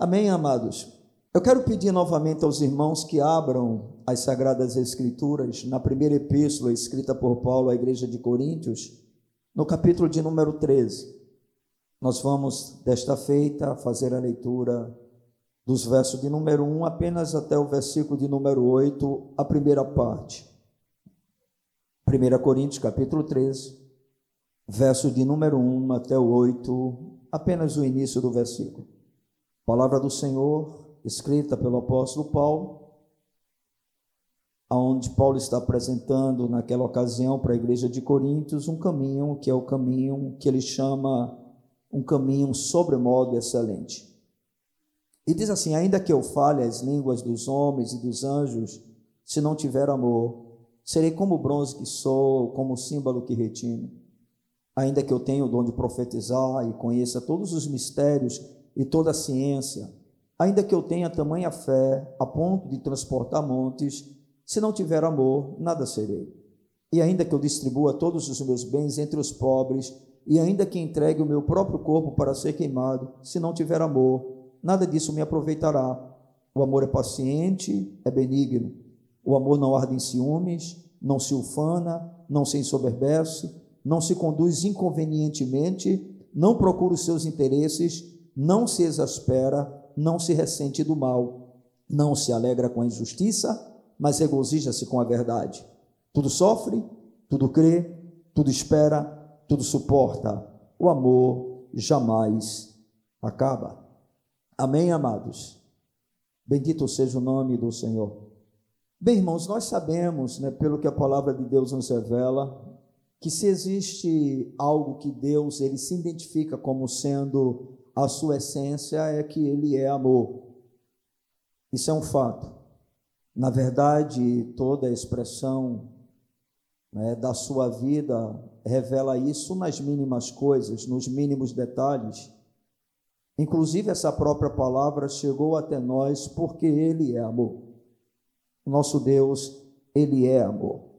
Amém, amados? Eu quero pedir novamente aos irmãos que abram as Sagradas Escrituras na primeira epístola escrita por Paulo à igreja de Coríntios, no capítulo de número 13. Nós vamos, desta feita, fazer a leitura dos versos de número 1 apenas até o versículo de número 8, a primeira parte. 1 Coríntios, capítulo 13, verso de número 1 até o 8, apenas o início do versículo. Palavra do Senhor, escrita pelo apóstolo Paulo, aonde Paulo está apresentando naquela ocasião para a igreja de Coríntios um caminho que é o caminho que ele chama um caminho sobremodo excelente. E diz assim: ainda que eu fale as línguas dos homens e dos anjos, se não tiver amor, serei como o bronze que sou, como o símbolo que retine. Ainda que eu tenha o dom de profetizar e conheça todos os mistérios e toda a ciência, ainda que eu tenha tamanha fé a ponto de transportar montes, se não tiver amor, nada serei. E ainda que eu distribua todos os meus bens entre os pobres, e ainda que entregue o meu próprio corpo para ser queimado, se não tiver amor, nada disso me aproveitará. O amor é paciente, é benigno. O amor não arde em ciúmes, não se ufana, não se ensoberbece, não se conduz inconvenientemente, não procura os seus interesses, não se exaspera, não se ressente do mal, não se alegra com a injustiça, mas regozija-se com a verdade. Tudo sofre, tudo crê, tudo espera, tudo suporta. O amor jamais acaba. Amém, amados? Bendito seja o nome do Senhor. Bem, irmãos, nós sabemos, né, pelo que a palavra de Deus nos revela, que se existe algo que Deus ele se identifica como sendo a sua essência é que ele é amor. Isso é um fato. Na verdade, toda a expressão né, da sua vida revela isso nas mínimas coisas, nos mínimos detalhes. Inclusive, essa própria palavra chegou até nós porque Ele é amor. Nosso Deus, Ele é amor.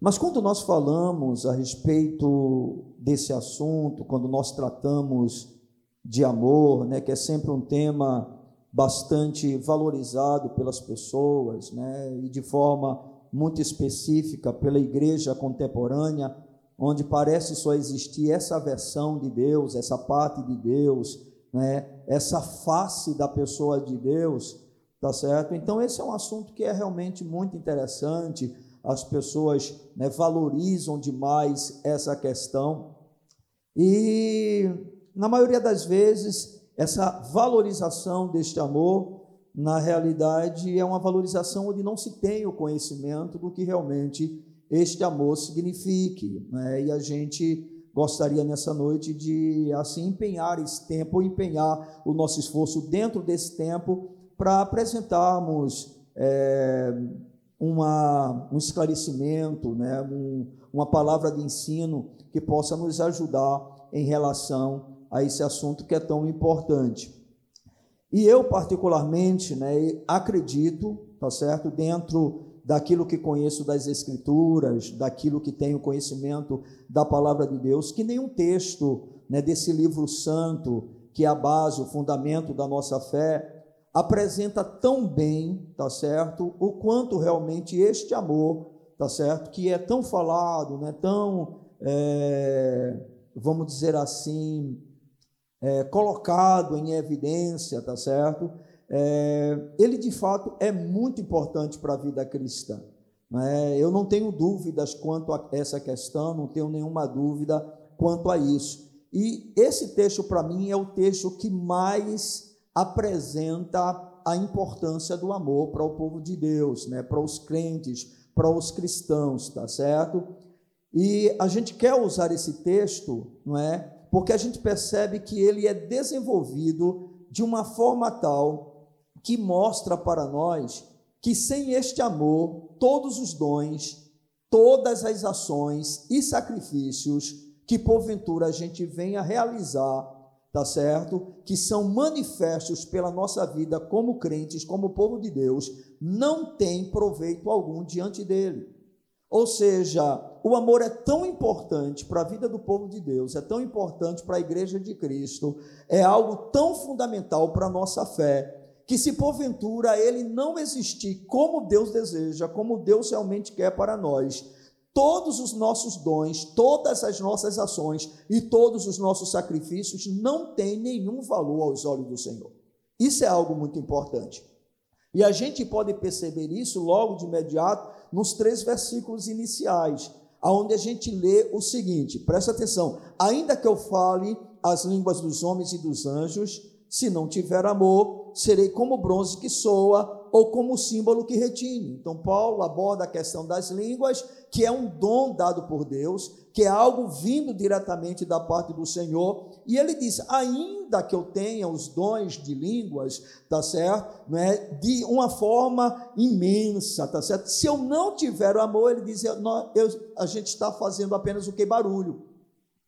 Mas quando nós falamos a respeito desse assunto, quando nós tratamos de amor, né, que é sempre um tema bastante valorizado pelas pessoas, né, e de forma muito específica pela igreja contemporânea, onde parece só existir essa versão de Deus, essa parte de Deus, né, essa face da pessoa de Deus, tá certo? Então esse é um assunto que é realmente muito interessante. As pessoas né, valorizam demais essa questão e na maioria das vezes, essa valorização deste amor, na realidade, é uma valorização onde não se tem o conhecimento do que realmente este amor signifique. Né? E a gente gostaria nessa noite de assim empenhar esse tempo, empenhar o nosso esforço dentro desse tempo para apresentarmos é, uma, um esclarecimento, né? Um, uma palavra de ensino que possa nos ajudar em relação a esse assunto que é tão importante. E eu, particularmente, né, acredito, tá certo, dentro daquilo que conheço das Escrituras, daquilo que tenho conhecimento da palavra de Deus, que nenhum texto né, desse livro santo, que é a base, o fundamento da nossa fé, apresenta tão bem, tá certo, o quanto realmente este amor, tá certo, que é tão falado, né, tão, é, vamos dizer assim, é, colocado em evidência, tá certo? É, ele de fato é muito importante para a vida cristã. Né? Eu não tenho dúvidas quanto a essa questão, não tenho nenhuma dúvida quanto a isso. E esse texto, para mim, é o texto que mais apresenta a importância do amor para o povo de Deus, né? para os crentes, para os cristãos, tá certo? E a gente quer usar esse texto, não é? Porque a gente percebe que ele é desenvolvido de uma forma tal que mostra para nós que sem este amor, todos os dons, todas as ações e sacrifícios que porventura a gente venha realizar, tá certo? Que são manifestos pela nossa vida como crentes, como povo de Deus, não tem proveito algum diante dele. Ou seja, o amor é tão importante para a vida do povo de Deus, é tão importante para a igreja de Cristo, é algo tão fundamental para a nossa fé, que se porventura ele não existir como Deus deseja, como Deus realmente quer para nós, todos os nossos dons, todas as nossas ações e todos os nossos sacrifícios não têm nenhum valor aos olhos do Senhor. Isso é algo muito importante. E a gente pode perceber isso logo de imediato nos três versículos iniciais aonde a gente lê o seguinte, presta atenção: ainda que eu fale as línguas dos homens e dos anjos, se não tiver amor, serei como bronze que soa ou como símbolo que retine. Então, Paulo aborda a questão das línguas, que é um dom dado por Deus, que é algo vindo diretamente da parte do Senhor, e ele diz: ainda que eu tenha os dons de línguas, tá certo? Não é? De uma forma imensa, tá certo? Se eu não tiver o amor, ele diz: eu, eu, a gente está fazendo apenas o que barulho,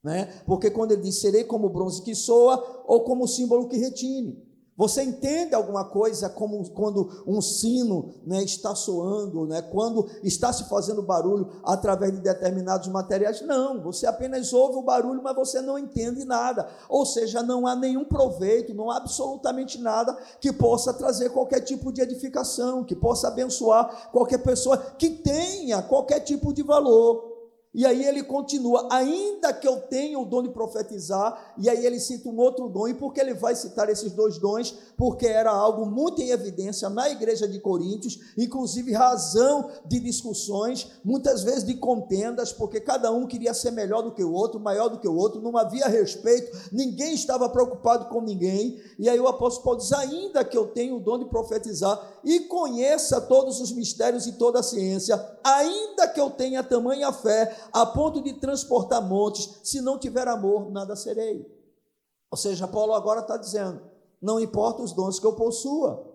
né? Porque quando ele diz: serei como bronze que soa ou como símbolo que retine. Você entende alguma coisa como quando um sino né, está soando, né, quando está se fazendo barulho através de determinados materiais? Não, você apenas ouve o barulho, mas você não entende nada. Ou seja, não há nenhum proveito, não há absolutamente nada que possa trazer qualquer tipo de edificação, que possa abençoar qualquer pessoa que tenha qualquer tipo de valor. E aí ele continua, ainda que eu tenha o dom de profetizar, e aí ele cita um outro dom, e por que ele vai citar esses dois dons? Porque era algo muito em evidência na igreja de Coríntios, inclusive razão de discussões, muitas vezes de contendas, porque cada um queria ser melhor do que o outro, maior do que o outro, não havia respeito, ninguém estava preocupado com ninguém. E aí o apóstolo Paulo diz: ainda que eu tenha o dom de profetizar e conheça todos os mistérios e toda a ciência, ainda que eu tenha tamanha fé, a ponto de transportar montes, se não tiver amor, nada serei. Ou seja, Paulo agora está dizendo: não importa os dons que eu possua,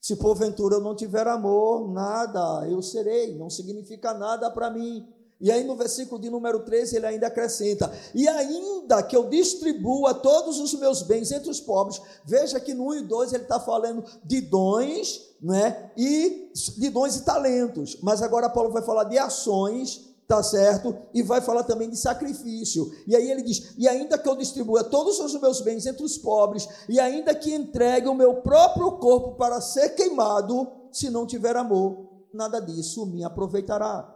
se porventura eu não tiver amor, nada eu serei, não significa nada para mim. E aí no versículo de número 13 ele ainda acrescenta: E ainda que eu distribua todos os meus bens entre os pobres, veja que no 1 e 2 ele está falando de dons, né? E de dons e talentos. Mas agora Paulo vai falar de ações tá certo? E vai falar também de sacrifício. E aí ele diz: E ainda que eu distribua todos os meus bens entre os pobres, e ainda que entregue o meu próprio corpo para ser queimado, se não tiver amor, nada disso me aproveitará.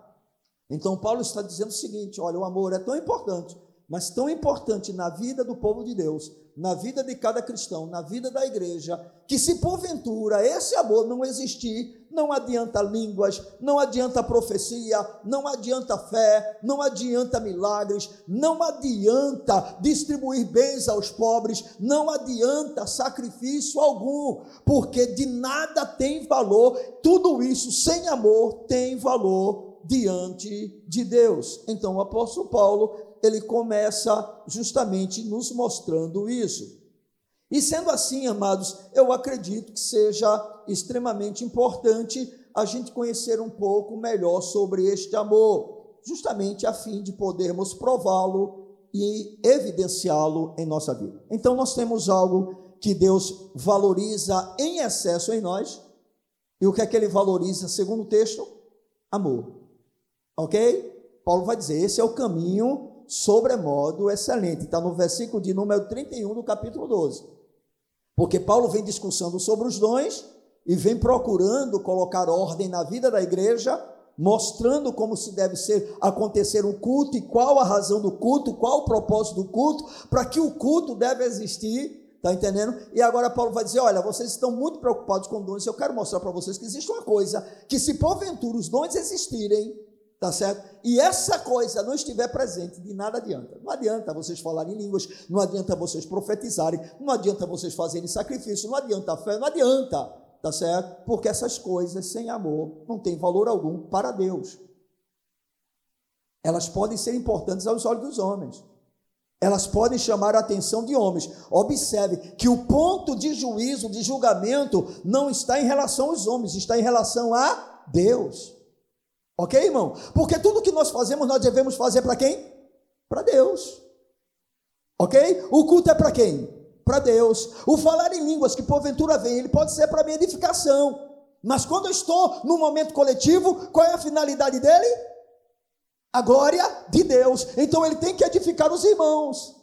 Então Paulo está dizendo o seguinte: olha, o amor é tão importante, mas tão importante na vida do povo de Deus, na vida de cada cristão, na vida da igreja, que se porventura esse amor não existir, não adianta línguas, não adianta profecia, não adianta fé, não adianta milagres, não adianta distribuir bens aos pobres, não adianta sacrifício algum, porque de nada tem valor, tudo isso sem amor tem valor diante de Deus. Então o apóstolo Paulo ele começa justamente nos mostrando isso. E sendo assim, amados, eu acredito que seja extremamente importante a gente conhecer um pouco melhor sobre este amor, justamente a fim de podermos prová-lo e evidenciá-lo em nossa vida. Então, nós temos algo que Deus valoriza em excesso em nós, e o que é que ele valoriza, segundo o texto? Amor. Ok? Paulo vai dizer: esse é o caminho sobremodo excelente. Está no versículo de número 31 do capítulo 12. Porque Paulo vem discussando sobre os dons e vem procurando colocar ordem na vida da igreja, mostrando como se deve ser acontecer um culto e qual a razão do culto, qual o propósito do culto, para que o culto deve existir. Está entendendo? E agora Paulo vai dizer: olha, vocês estão muito preocupados com dons, eu quero mostrar para vocês que existe uma coisa: que se porventura os dons existirem, Tá certo? E essa coisa não estiver presente, de nada adianta. Não adianta vocês falarem línguas, não adianta vocês profetizarem, não adianta vocês fazerem sacrifício, não adianta a fé, não adianta, tá certo? Porque essas coisas sem amor não têm valor algum para Deus. Elas podem ser importantes aos olhos dos homens. Elas podem chamar a atenção de homens. Observe que o ponto de juízo, de julgamento, não está em relação aos homens, está em relação a Deus. Ok, irmão? Porque tudo que nós fazemos, nós devemos fazer para quem? Para Deus. Ok? O culto é para quem? Para Deus. O falar em línguas que porventura vem, ele pode ser para minha edificação. Mas quando eu estou no momento coletivo, qual é a finalidade dele? a glória de Deus. Então ele tem que edificar os irmãos.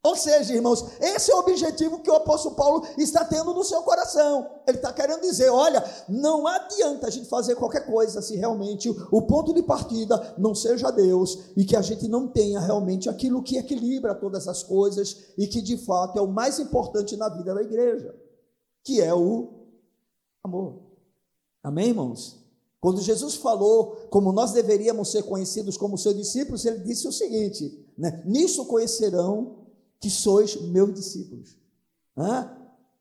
Ou seja, irmãos, esse é o objetivo que o apóstolo Paulo está tendo no seu coração. Ele está querendo dizer: olha, não adianta a gente fazer qualquer coisa se realmente o ponto de partida não seja Deus e que a gente não tenha realmente aquilo que equilibra todas as coisas e que de fato é o mais importante na vida da igreja, que é o amor. Amém, irmãos? Quando Jesus falou como nós deveríamos ser conhecidos como seus discípulos, ele disse o seguinte: né? Nisso conhecerão que sois meus discípulos. Hã?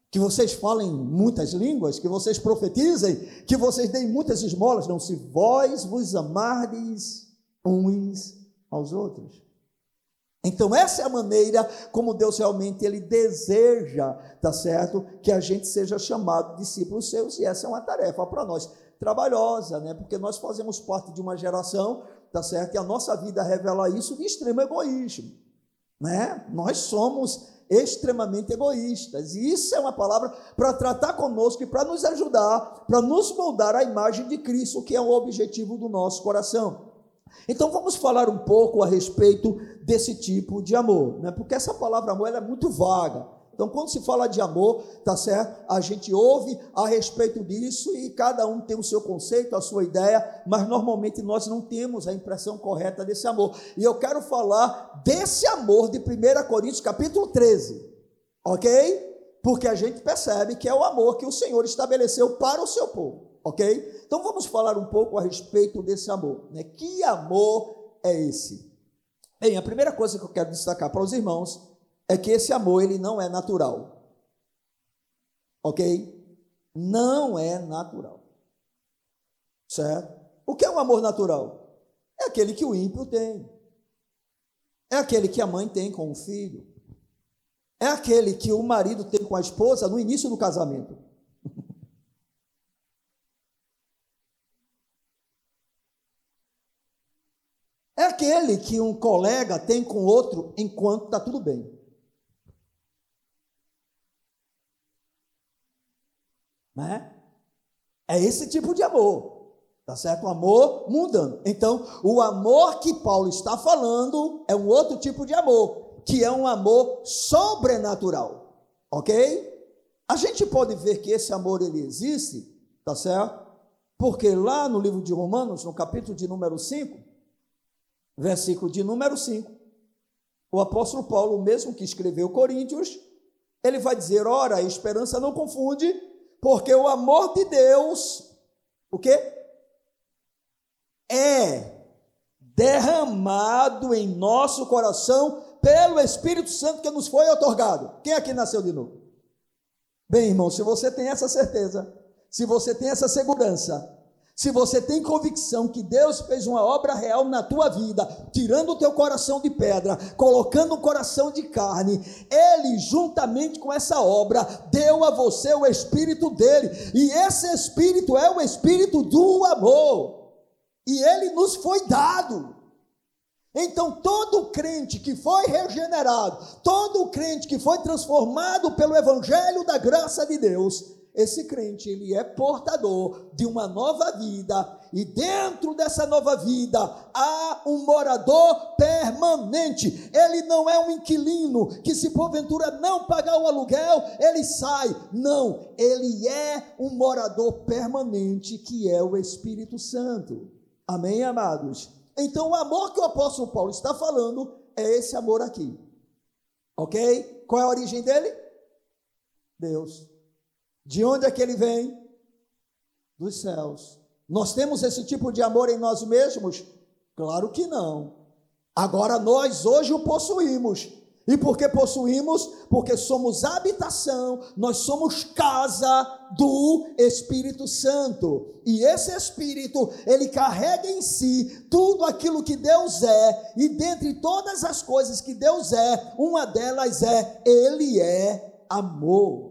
Que vocês falem muitas línguas, que vocês profetizem, que vocês deem muitas esmolas. Não, se vós vos amardes uns aos outros. Então essa é a maneira como Deus realmente ele deseja, tá certo? Que a gente seja chamado discípulos seus e essa é uma tarefa para nós trabalhosa, né? Porque nós fazemos parte de uma geração, tá certo? E a nossa vida revela isso de extremo egoísmo. Né? Nós somos extremamente egoístas, e isso é uma palavra para tratar conosco e para nos ajudar, para nos moldar a imagem de Cristo, que é o objetivo do nosso coração. Então vamos falar um pouco a respeito desse tipo de amor, né? porque essa palavra amor é muito vaga. Então, quando se fala de amor, tá certo? A gente ouve a respeito disso e cada um tem o seu conceito, a sua ideia, mas normalmente nós não temos a impressão correta desse amor. E eu quero falar desse amor de 1 Coríntios, capítulo 13, ok? Porque a gente percebe que é o amor que o Senhor estabeleceu para o seu povo, ok? Então, vamos falar um pouco a respeito desse amor, né? Que amor é esse? Bem, a primeira coisa que eu quero destacar para os irmãos é que esse amor ele não é natural. OK? Não é natural. Certo? O que é um amor natural? É aquele que o ímpio tem. É aquele que a mãe tem com o filho. É aquele que o marido tem com a esposa no início do casamento. É aquele que um colega tem com outro enquanto está tudo bem. Né? É esse tipo de amor. Tá certo? O amor mudando. Então, o amor que Paulo está falando é um outro tipo de amor, que é um amor sobrenatural. OK? A gente pode ver que esse amor ele existe, tá certo? Porque lá no livro de Romanos, no capítulo de número 5, versículo de número 5, o apóstolo Paulo, mesmo que escreveu Coríntios, ele vai dizer: ora, a esperança não confunde, porque o amor de Deus, o que? É derramado em nosso coração pelo Espírito Santo que nos foi otorgado. Quem aqui nasceu de novo? Bem, irmão, se você tem essa certeza, se você tem essa segurança, se você tem convicção que Deus fez uma obra real na tua vida, tirando o teu coração de pedra, colocando um coração de carne, Ele, juntamente com essa obra, deu a você o Espírito dele, e esse Espírito é o Espírito do amor, e ele nos foi dado. Então, todo crente que foi regenerado, todo crente que foi transformado pelo Evangelho da graça de Deus, esse crente ele é portador de uma nova vida e dentro dessa nova vida há um morador permanente. Ele não é um inquilino que se porventura não pagar o aluguel, ele sai. Não, ele é um morador permanente que é o Espírito Santo. Amém, amados. Então o amor que o apóstolo Paulo está falando é esse amor aqui. OK? Qual é a origem dele? Deus. De onde é que ele vem? Dos céus. Nós temos esse tipo de amor em nós mesmos? Claro que não. Agora nós hoje o possuímos. E por que possuímos? Porque somos habitação, nós somos casa do Espírito Santo. E esse Espírito, ele carrega em si tudo aquilo que Deus é, e dentre todas as coisas que Deus é, uma delas é ele é amor.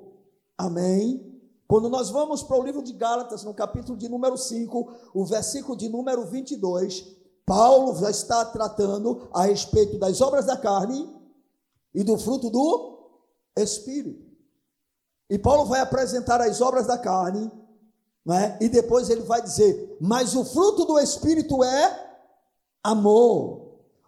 Amém? Quando nós vamos para o livro de Gálatas, no capítulo de número 5, o versículo de número 22, Paulo já está tratando a respeito das obras da carne e do fruto do Espírito. E Paulo vai apresentar as obras da carne, né? e depois ele vai dizer: Mas o fruto do Espírito é amor.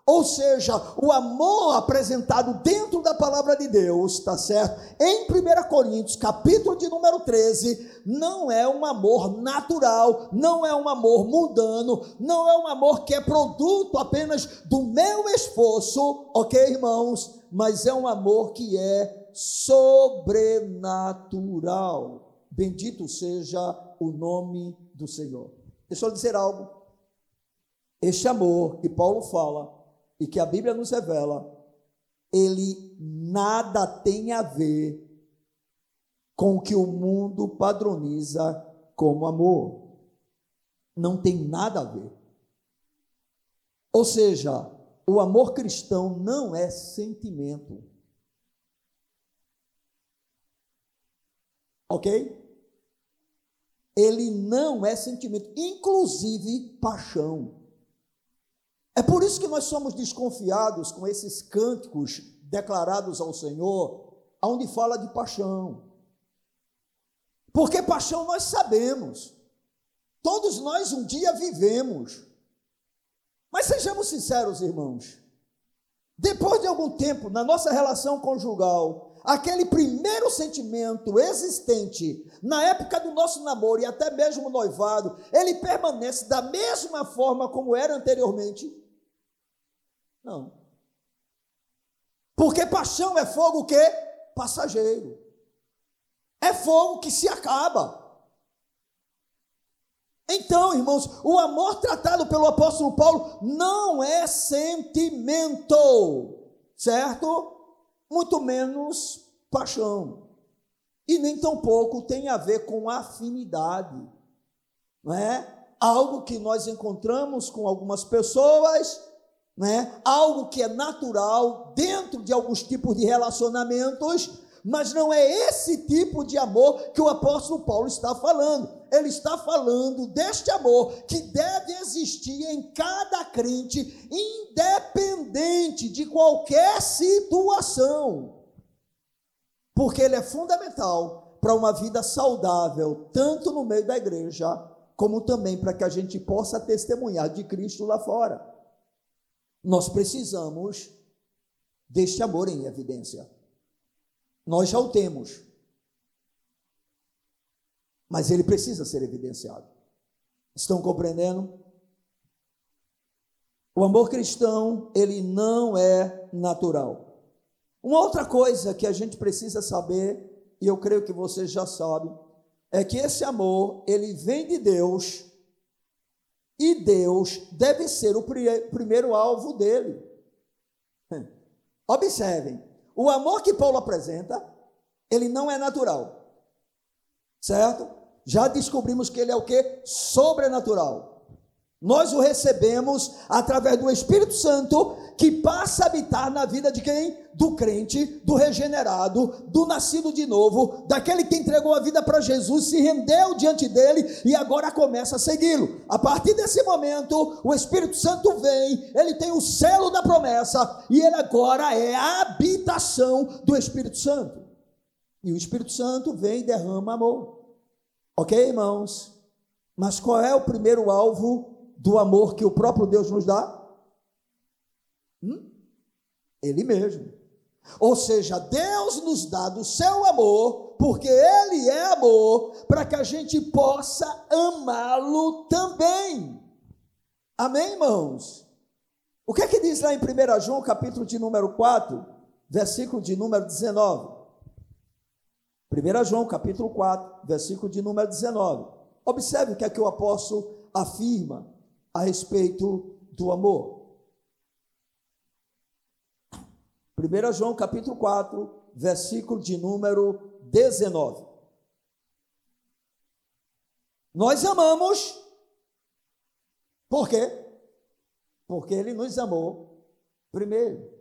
Ou seja, o amor apresentado dentro da palavra de Deus, tá certo? Em 1 Coríntios, capítulo de número 13, não é um amor natural, não é um amor mundano, não é um amor que é produto apenas do meu esforço, ok, irmãos? Mas é um amor que é sobrenatural. Bendito seja o nome do Senhor. Deixa eu dizer algo. Este amor que Paulo fala e que a Bíblia nos revela, ele nada tem a ver com o que o mundo padroniza como amor. Não tem nada a ver. Ou seja, o amor cristão não é sentimento. Ok? Ele não é sentimento, inclusive paixão. É por isso que nós somos desconfiados com esses cânticos declarados ao Senhor, onde fala de paixão. Porque paixão nós sabemos. Todos nós um dia vivemos. Mas sejamos sinceros, irmãos. Depois de algum tempo, na nossa relação conjugal, aquele primeiro sentimento existente na época do nosso namoro e até mesmo noivado, ele permanece da mesma forma como era anteriormente? Não. Porque paixão é fogo que passageiro. É fogo que se acaba. Então, irmãos, o amor tratado pelo apóstolo Paulo não é sentimento, certo? Muito menos paixão. E nem tampouco tem a ver com afinidade, não é? Algo que nós encontramos com algumas pessoas né? algo que é natural dentro de alguns tipos de relacionamentos, mas não é esse tipo de amor que o apóstolo Paulo está falando. Ele está falando deste amor que deve existir em cada crente, independente de qualquer situação, porque ele é fundamental para uma vida saudável, tanto no meio da igreja, como também para que a gente possa testemunhar de Cristo lá fora. Nós precisamos deste amor em evidência. Nós já o temos. Mas ele precisa ser evidenciado. Estão compreendendo? O amor cristão, ele não é natural. Uma outra coisa que a gente precisa saber, e eu creio que vocês já sabem, é que esse amor, ele vem de Deus e Deus deve ser o primeiro alvo dele. Observem, o amor que Paulo apresenta, ele não é natural. Certo? Já descobrimos que ele é o que? Sobrenatural. Nós o recebemos através do Espírito Santo que passa a habitar na vida de quem? Do crente, do regenerado, do nascido de novo, daquele que entregou a vida para Jesus, se rendeu diante dele e agora começa a segui-lo. A partir desse momento, o Espírito Santo vem, ele tem o selo da promessa e ele agora é a habitação do Espírito Santo. E o Espírito Santo vem e derrama amor. Ok, irmãos? Mas qual é o primeiro alvo do amor que o próprio Deus nos dá? Hum? Ele mesmo. Ou seja, Deus nos dá do seu amor, porque Ele é amor, para que a gente possa amá-lo também. Amém, irmãos? O que é que diz lá em 1 João, capítulo de número 4, versículo de número 19? 1 João, capítulo 4, versículo de número 19. Observe o que é que o apóstolo afirma a respeito do amor. 1 João capítulo 4, versículo de número 19. Nós amamos, por quê? Porque Ele nos amou primeiro.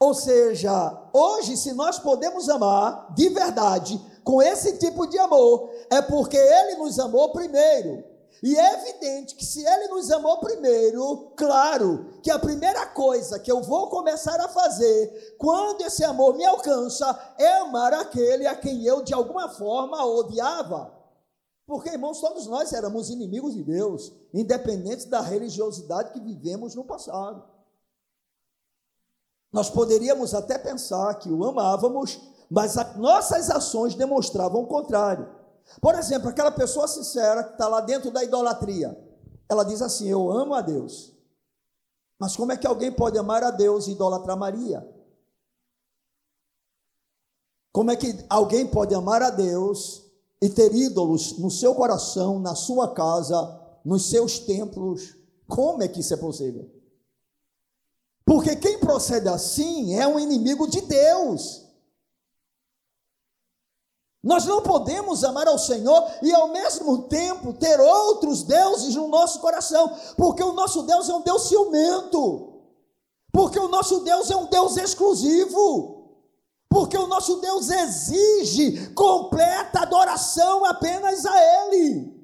Ou seja, hoje, se nós podemos amar de verdade, com esse tipo de amor, é porque Ele nos amou primeiro. E é evidente que se ele nos amou primeiro, claro que a primeira coisa que eu vou começar a fazer quando esse amor me alcança é amar aquele a quem eu de alguma forma odiava. Porque, irmãos, todos nós éramos inimigos de Deus, independentes da religiosidade que vivemos no passado. Nós poderíamos até pensar que o amávamos, mas nossas ações demonstravam o contrário. Por exemplo, aquela pessoa sincera que está lá dentro da idolatria, ela diz assim: Eu amo a Deus. Mas como é que alguém pode amar a Deus e idolatrar Maria? Como é que alguém pode amar a Deus e ter ídolos no seu coração, na sua casa, nos seus templos? Como é que isso é possível? Porque quem procede assim é um inimigo de Deus. Nós não podemos amar ao Senhor e ao mesmo tempo ter outros deuses no nosso coração, porque o nosso Deus é um Deus ciumento, porque o nosso Deus é um Deus exclusivo, porque o nosso Deus exige completa adoração apenas a Ele.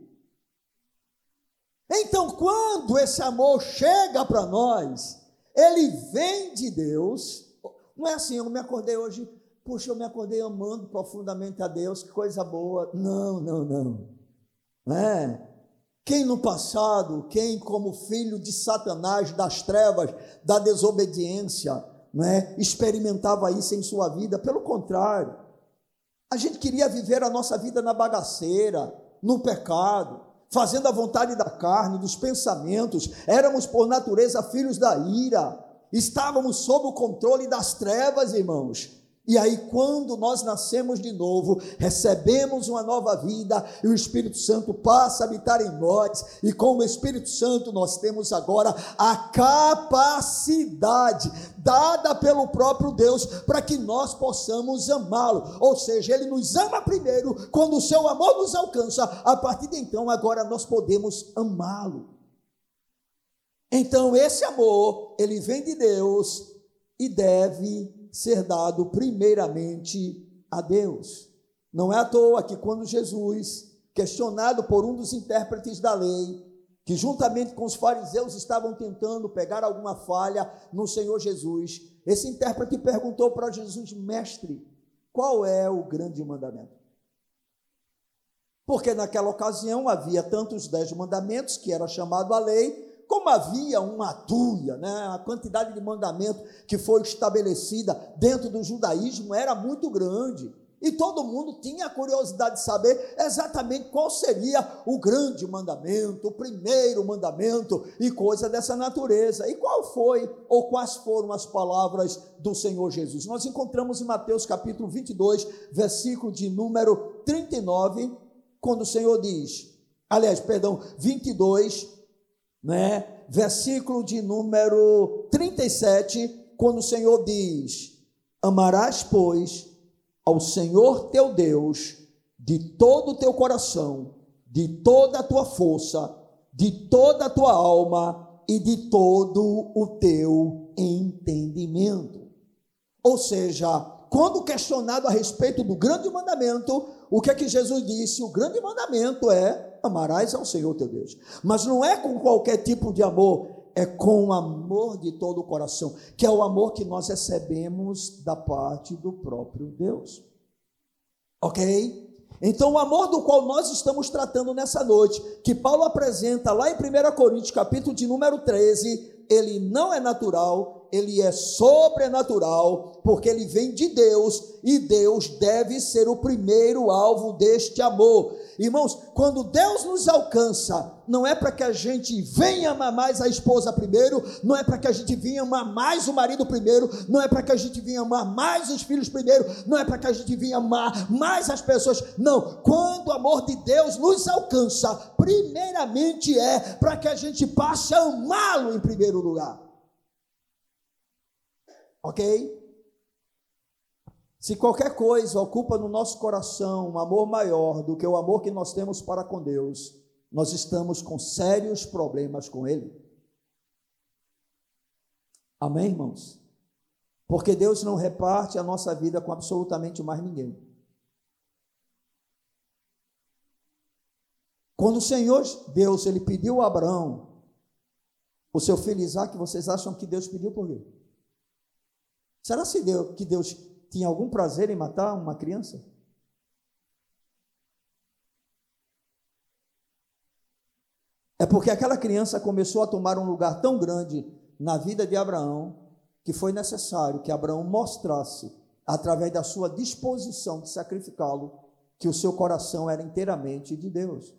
Então, quando esse amor chega para nós, ele vem de Deus. Não é assim, eu me acordei hoje Puxa, eu me acordei amando profundamente a Deus, que coisa boa. Não, não, não. É. Quem no passado, quem como filho de Satanás, das trevas, da desobediência, né, experimentava isso em sua vida? Pelo contrário, a gente queria viver a nossa vida na bagaceira, no pecado, fazendo a vontade da carne, dos pensamentos, éramos por natureza filhos da ira, estávamos sob o controle das trevas, irmãos. E aí, quando nós nascemos de novo, recebemos uma nova vida e o Espírito Santo passa a habitar em nós, e com o Espírito Santo nós temos agora a capacidade dada pelo próprio Deus para que nós possamos amá-lo. Ou seja, ele nos ama primeiro, quando o seu amor nos alcança, a partir de então, agora nós podemos amá-lo. Então, esse amor, ele vem de Deus e deve ser dado primeiramente a Deus. Não é à toa que quando Jesus, questionado por um dos intérpretes da lei, que juntamente com os fariseus estavam tentando pegar alguma falha no Senhor Jesus, esse intérprete perguntou para Jesus, mestre, qual é o grande mandamento? Porque naquela ocasião havia tantos dez mandamentos, que era chamado a lei, como havia uma tuia, né, a quantidade de mandamento que foi estabelecida dentro do judaísmo era muito grande. E todo mundo tinha a curiosidade de saber exatamente qual seria o grande mandamento, o primeiro mandamento e coisa dessa natureza. E qual foi ou quais foram as palavras do Senhor Jesus? Nós encontramos em Mateus capítulo 22, versículo de número 39, quando o Senhor diz, aliás, perdão, 22, né? Versículo de número 37, quando o Senhor diz: Amarás, pois, ao Senhor teu Deus de todo o teu coração, de toda a tua força, de toda a tua alma e de todo o teu entendimento. Ou seja, quando questionado a respeito do grande mandamento, o que é que Jesus disse? O grande mandamento é amarás ao Senhor teu Deus. Mas não é com qualquer tipo de amor, é com o amor de todo o coração, que é o amor que nós recebemos da parte do próprio Deus. Ok? Então, o amor do qual nós estamos tratando nessa noite, que Paulo apresenta lá em 1 Coríntios, capítulo de número 13, ele não é natural, ele é sobrenatural, porque ele vem de Deus e Deus deve ser o primeiro alvo deste amor. Irmãos, quando Deus nos alcança, não é para que a gente venha amar mais a esposa primeiro, não é para que a gente venha amar mais o marido primeiro, não é para que a gente venha amar mais os filhos primeiro, não é para que a gente venha amar mais as pessoas. Não, quando o amor de Deus nos alcança, primeiramente é para que a gente passe a amá-lo em primeiro lugar. Ok? Se qualquer coisa ocupa no nosso coração um amor maior do que o amor que nós temos para com Deus, nós estamos com sérios problemas com Ele. Amém, irmãos? Porque Deus não reparte a nossa vida com absolutamente mais ninguém. Quando o Senhor Deus ele pediu a Abraão o seu filho Isaac, vocês acham que Deus pediu por quê? Será que Deus tinha algum prazer em matar uma criança? É porque aquela criança começou a tomar um lugar tão grande na vida de Abraão que foi necessário que Abraão mostrasse, através da sua disposição de sacrificá-lo, que o seu coração era inteiramente de Deus.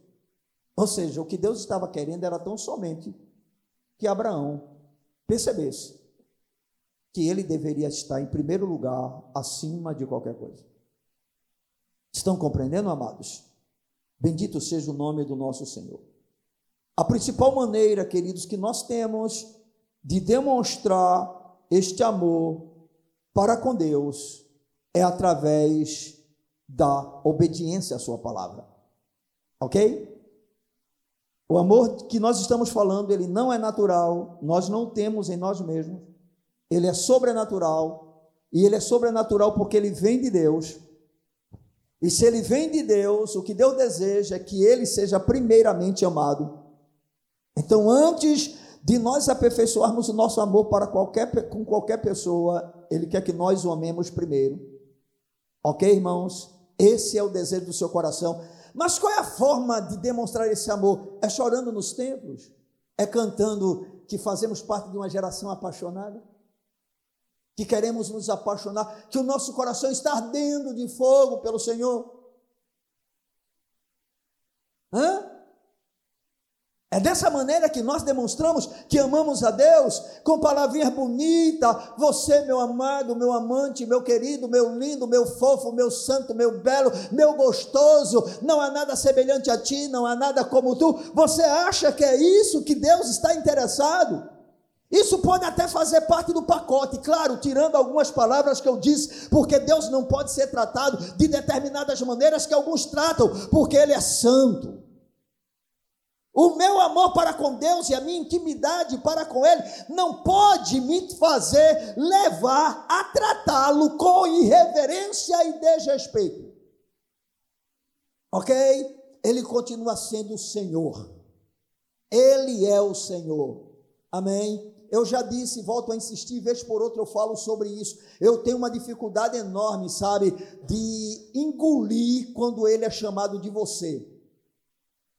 Ou seja, o que Deus estava querendo era tão somente que Abraão percebesse que ele deveria estar em primeiro lugar acima de qualquer coisa. Estão compreendendo, amados? Bendito seja o nome do nosso Senhor. A principal maneira, queridos, que nós temos de demonstrar este amor para com Deus é através da obediência à Sua palavra. Ok? O amor que nós estamos falando, ele não é natural, nós não temos em nós mesmos, ele é sobrenatural, e ele é sobrenatural porque ele vem de Deus, e se ele vem de Deus, o que Deus deseja é que ele seja primeiramente amado. Então, antes de nós aperfeiçoarmos o nosso amor para qualquer, com qualquer pessoa, ele quer que nós o amemos primeiro. Ok, irmãos? Esse é o desejo do seu coração. Mas qual é a forma de demonstrar esse amor? É chorando nos templos? É cantando que fazemos parte de uma geração apaixonada? que queremos nos apaixonar, que o nosso coração está ardendo de fogo pelo Senhor. Hã? É dessa maneira que nós demonstramos que amamos a Deus, com palavrinhas bonitas. Você, meu amado, meu amante, meu querido, meu lindo, meu fofo, meu santo, meu belo, meu gostoso. Não há nada semelhante a ti, não há nada como tu. Você acha que é isso que Deus está interessado? Isso pode até fazer parte do pacote, claro, tirando algumas palavras que eu disse, porque Deus não pode ser tratado de determinadas maneiras que alguns tratam, porque Ele é santo. O meu amor para com Deus e a minha intimidade para com Ele não pode me fazer levar a tratá-lo com irreverência e desrespeito. Ok? Ele continua sendo o Senhor. Ele é o Senhor. Amém? eu já disse, volto a insistir, vez por outra eu falo sobre isso. Eu tenho uma dificuldade enorme, sabe, de engolir quando ele é chamado de você.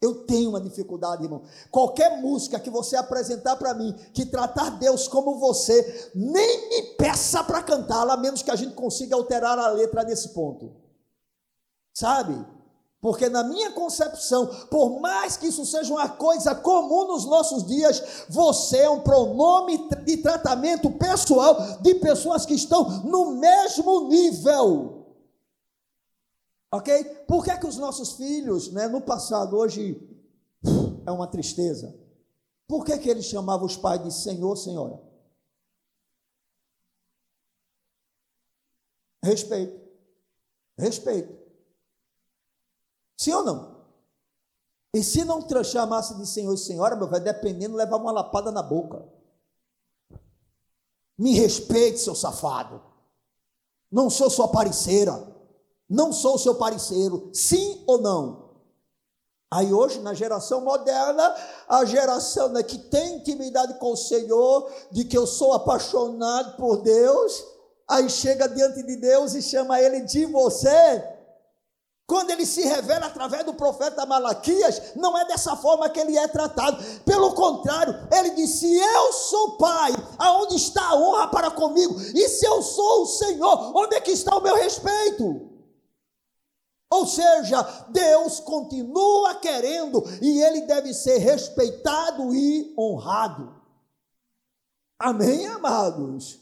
Eu tenho uma dificuldade, irmão. Qualquer música que você apresentar para mim, que tratar Deus como você, nem me peça para cantá-la, a menos que a gente consiga alterar a letra nesse ponto. Sabe? Porque na minha concepção, por mais que isso seja uma coisa comum nos nossos dias, você é um pronome de tratamento pessoal de pessoas que estão no mesmo nível. Ok? Por que, é que os nossos filhos, né, no passado, hoje é uma tristeza? Por que, é que eles chamavam os pais de Senhor, Senhora? Respeito. Respeito. Sim ou não? E se não chamasse de Senhor e Senhora, meu velho, dependendo, levava uma lapada na boca. Me respeite, seu safado. Não sou sua parceira. Não sou seu parceiro. Sim ou não? Aí hoje, na geração moderna, a geração né, que tem intimidade com o Senhor, de que eu sou apaixonado por Deus, aí chega diante de Deus e chama ele de você. Quando ele se revela através do profeta Malaquias, não é dessa forma que ele é tratado. Pelo contrário, ele disse: Eu sou pai, aonde está a honra para comigo? E se eu sou o Senhor, onde é que está o meu respeito? Ou seja, Deus continua querendo e ele deve ser respeitado e honrado. Amém, amados?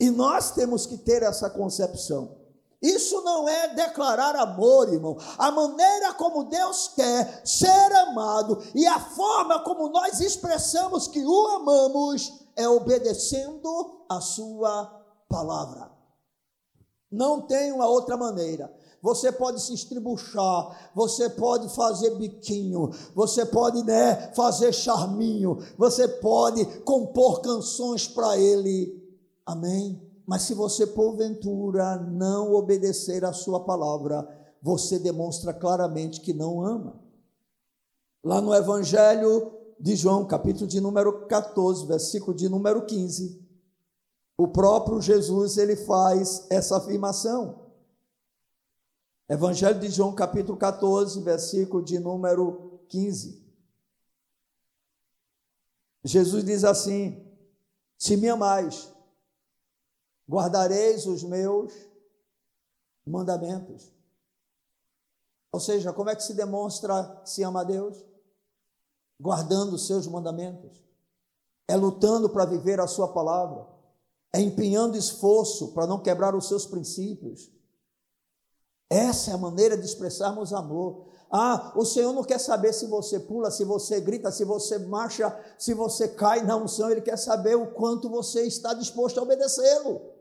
E nós temos que ter essa concepção. Isso não é declarar amor, irmão. A maneira como Deus quer ser amado e a forma como nós expressamos que o amamos é obedecendo a Sua palavra. Não tem uma outra maneira. Você pode se estribuchar, você pode fazer biquinho, você pode né, fazer charminho, você pode compor canções para Ele. Amém? Mas se você porventura não obedecer a sua palavra, você demonstra claramente que não ama. Lá no Evangelho de João, capítulo de número 14, versículo de número 15, o próprio Jesus ele faz essa afirmação. Evangelho de João, capítulo 14, versículo de número 15. Jesus diz assim: Se me amais, guardareis os meus mandamentos. Ou seja, como é que se demonstra se ama a Deus? Guardando os seus mandamentos, é lutando para viver a Sua palavra, é empenhando esforço para não quebrar os seus princípios. Essa é a maneira de expressarmos amor. Ah, o Senhor não quer saber se você pula, se você grita, se você marcha, se você cai na unção, Ele quer saber o quanto você está disposto a obedecê-lo.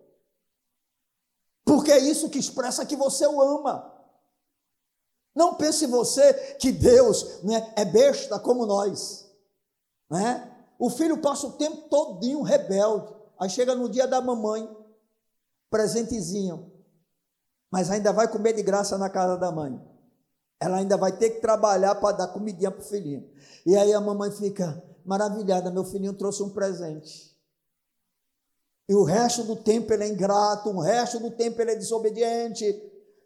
Porque é isso que expressa que você o ama. Não pense você que Deus né, é besta como nós. Né? O filho passa o tempo todinho rebelde. Aí chega no dia da mamãe, presentezinho. Mas ainda vai comer de graça na casa da mãe. Ela ainda vai ter que trabalhar para dar comidinha para o filhinho. E aí a mamãe fica maravilhada, meu filhinho trouxe um presente. E o resto do tempo ele é ingrato, o resto do tempo ele é desobediente.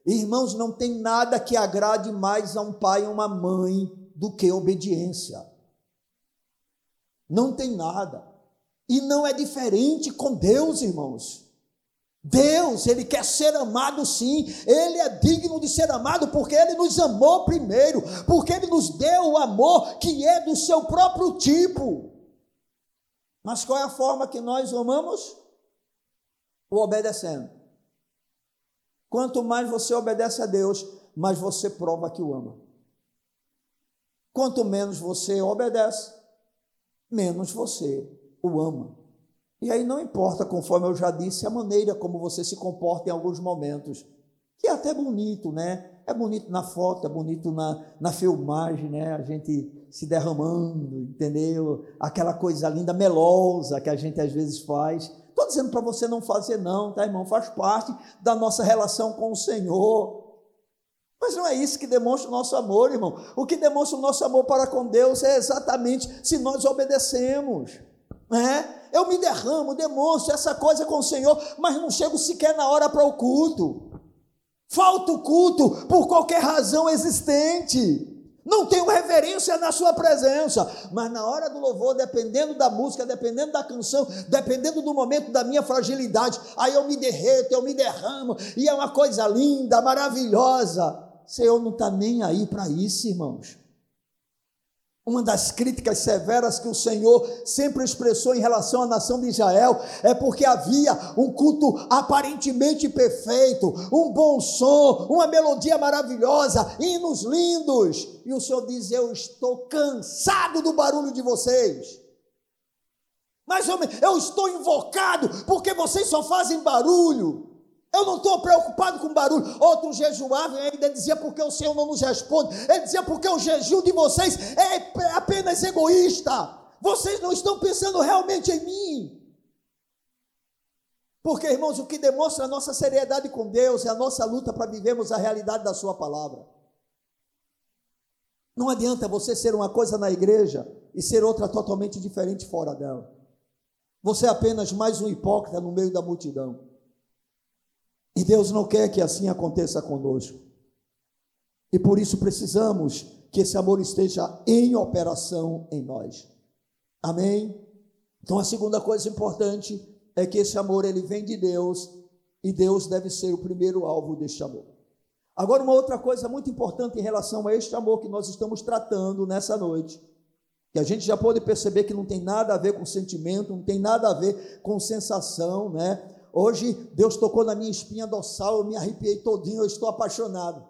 Irmãos, não tem nada que agrade mais a um pai e uma mãe do que obediência. Não tem nada. E não é diferente com Deus, irmãos. Deus, ele quer ser amado sim, ele é digno de ser amado porque ele nos amou primeiro, porque ele nos deu o amor que é do seu próprio tipo. Mas qual é a forma que nós amamos? O obedecendo. Quanto mais você obedece a Deus, mais você prova que o ama. Quanto menos você obedece, menos você o ama. E aí não importa, conforme eu já disse, a maneira como você se comporta em alguns momentos, que é até bonito, né? É bonito na foto, é bonito na, na filmagem, né? A gente se derramando, entendeu? Aquela coisa linda, melosa que a gente às vezes faz. Estou dizendo para você não fazer, não, tá, irmão? Faz parte da nossa relação com o Senhor. Mas não é isso que demonstra o nosso amor, irmão. O que demonstra o nosso amor para com Deus é exatamente se nós obedecemos. Né? Eu me derramo, demonstro essa coisa com o Senhor, mas não chego sequer na hora para o culto. Falta o culto por qualquer razão existente não tenho reverência na sua presença, mas na hora do louvor, dependendo da música, dependendo da canção, dependendo do momento da minha fragilidade, aí eu me derreto, eu me derramo, e é uma coisa linda, maravilhosa. O Senhor não está nem aí para isso, irmãos. Uma das críticas severas que o Senhor sempre expressou em relação à nação de Israel é porque havia um culto aparentemente perfeito, um bom som, uma melodia maravilhosa, hinos lindos. E o Senhor diz: Eu estou cansado do barulho de vocês. Mas eu, eu estou invocado porque vocês só fazem barulho. Eu não estou preocupado com barulho. Outro jejuava e ainda dizia porque o Senhor não nos responde. Ele dizia porque o jejum de vocês é apenas egoísta. Vocês não estão pensando realmente em mim. Porque, irmãos, o que demonstra a nossa seriedade com Deus é a nossa luta para vivermos a realidade da Sua palavra. Não adianta você ser uma coisa na igreja e ser outra totalmente diferente fora dela. Você é apenas mais um hipócrita no meio da multidão. E Deus não quer que assim aconteça conosco. E por isso precisamos que esse amor esteja em operação em nós. Amém? Então a segunda coisa importante é que esse amor ele vem de Deus e Deus deve ser o primeiro alvo deste amor. Agora uma outra coisa muito importante em relação a este amor que nós estamos tratando nessa noite, que a gente já pode perceber que não tem nada a ver com sentimento, não tem nada a ver com sensação, né? Hoje Deus tocou na minha espinha dorsal, eu me arrepiei todinho, eu estou apaixonado.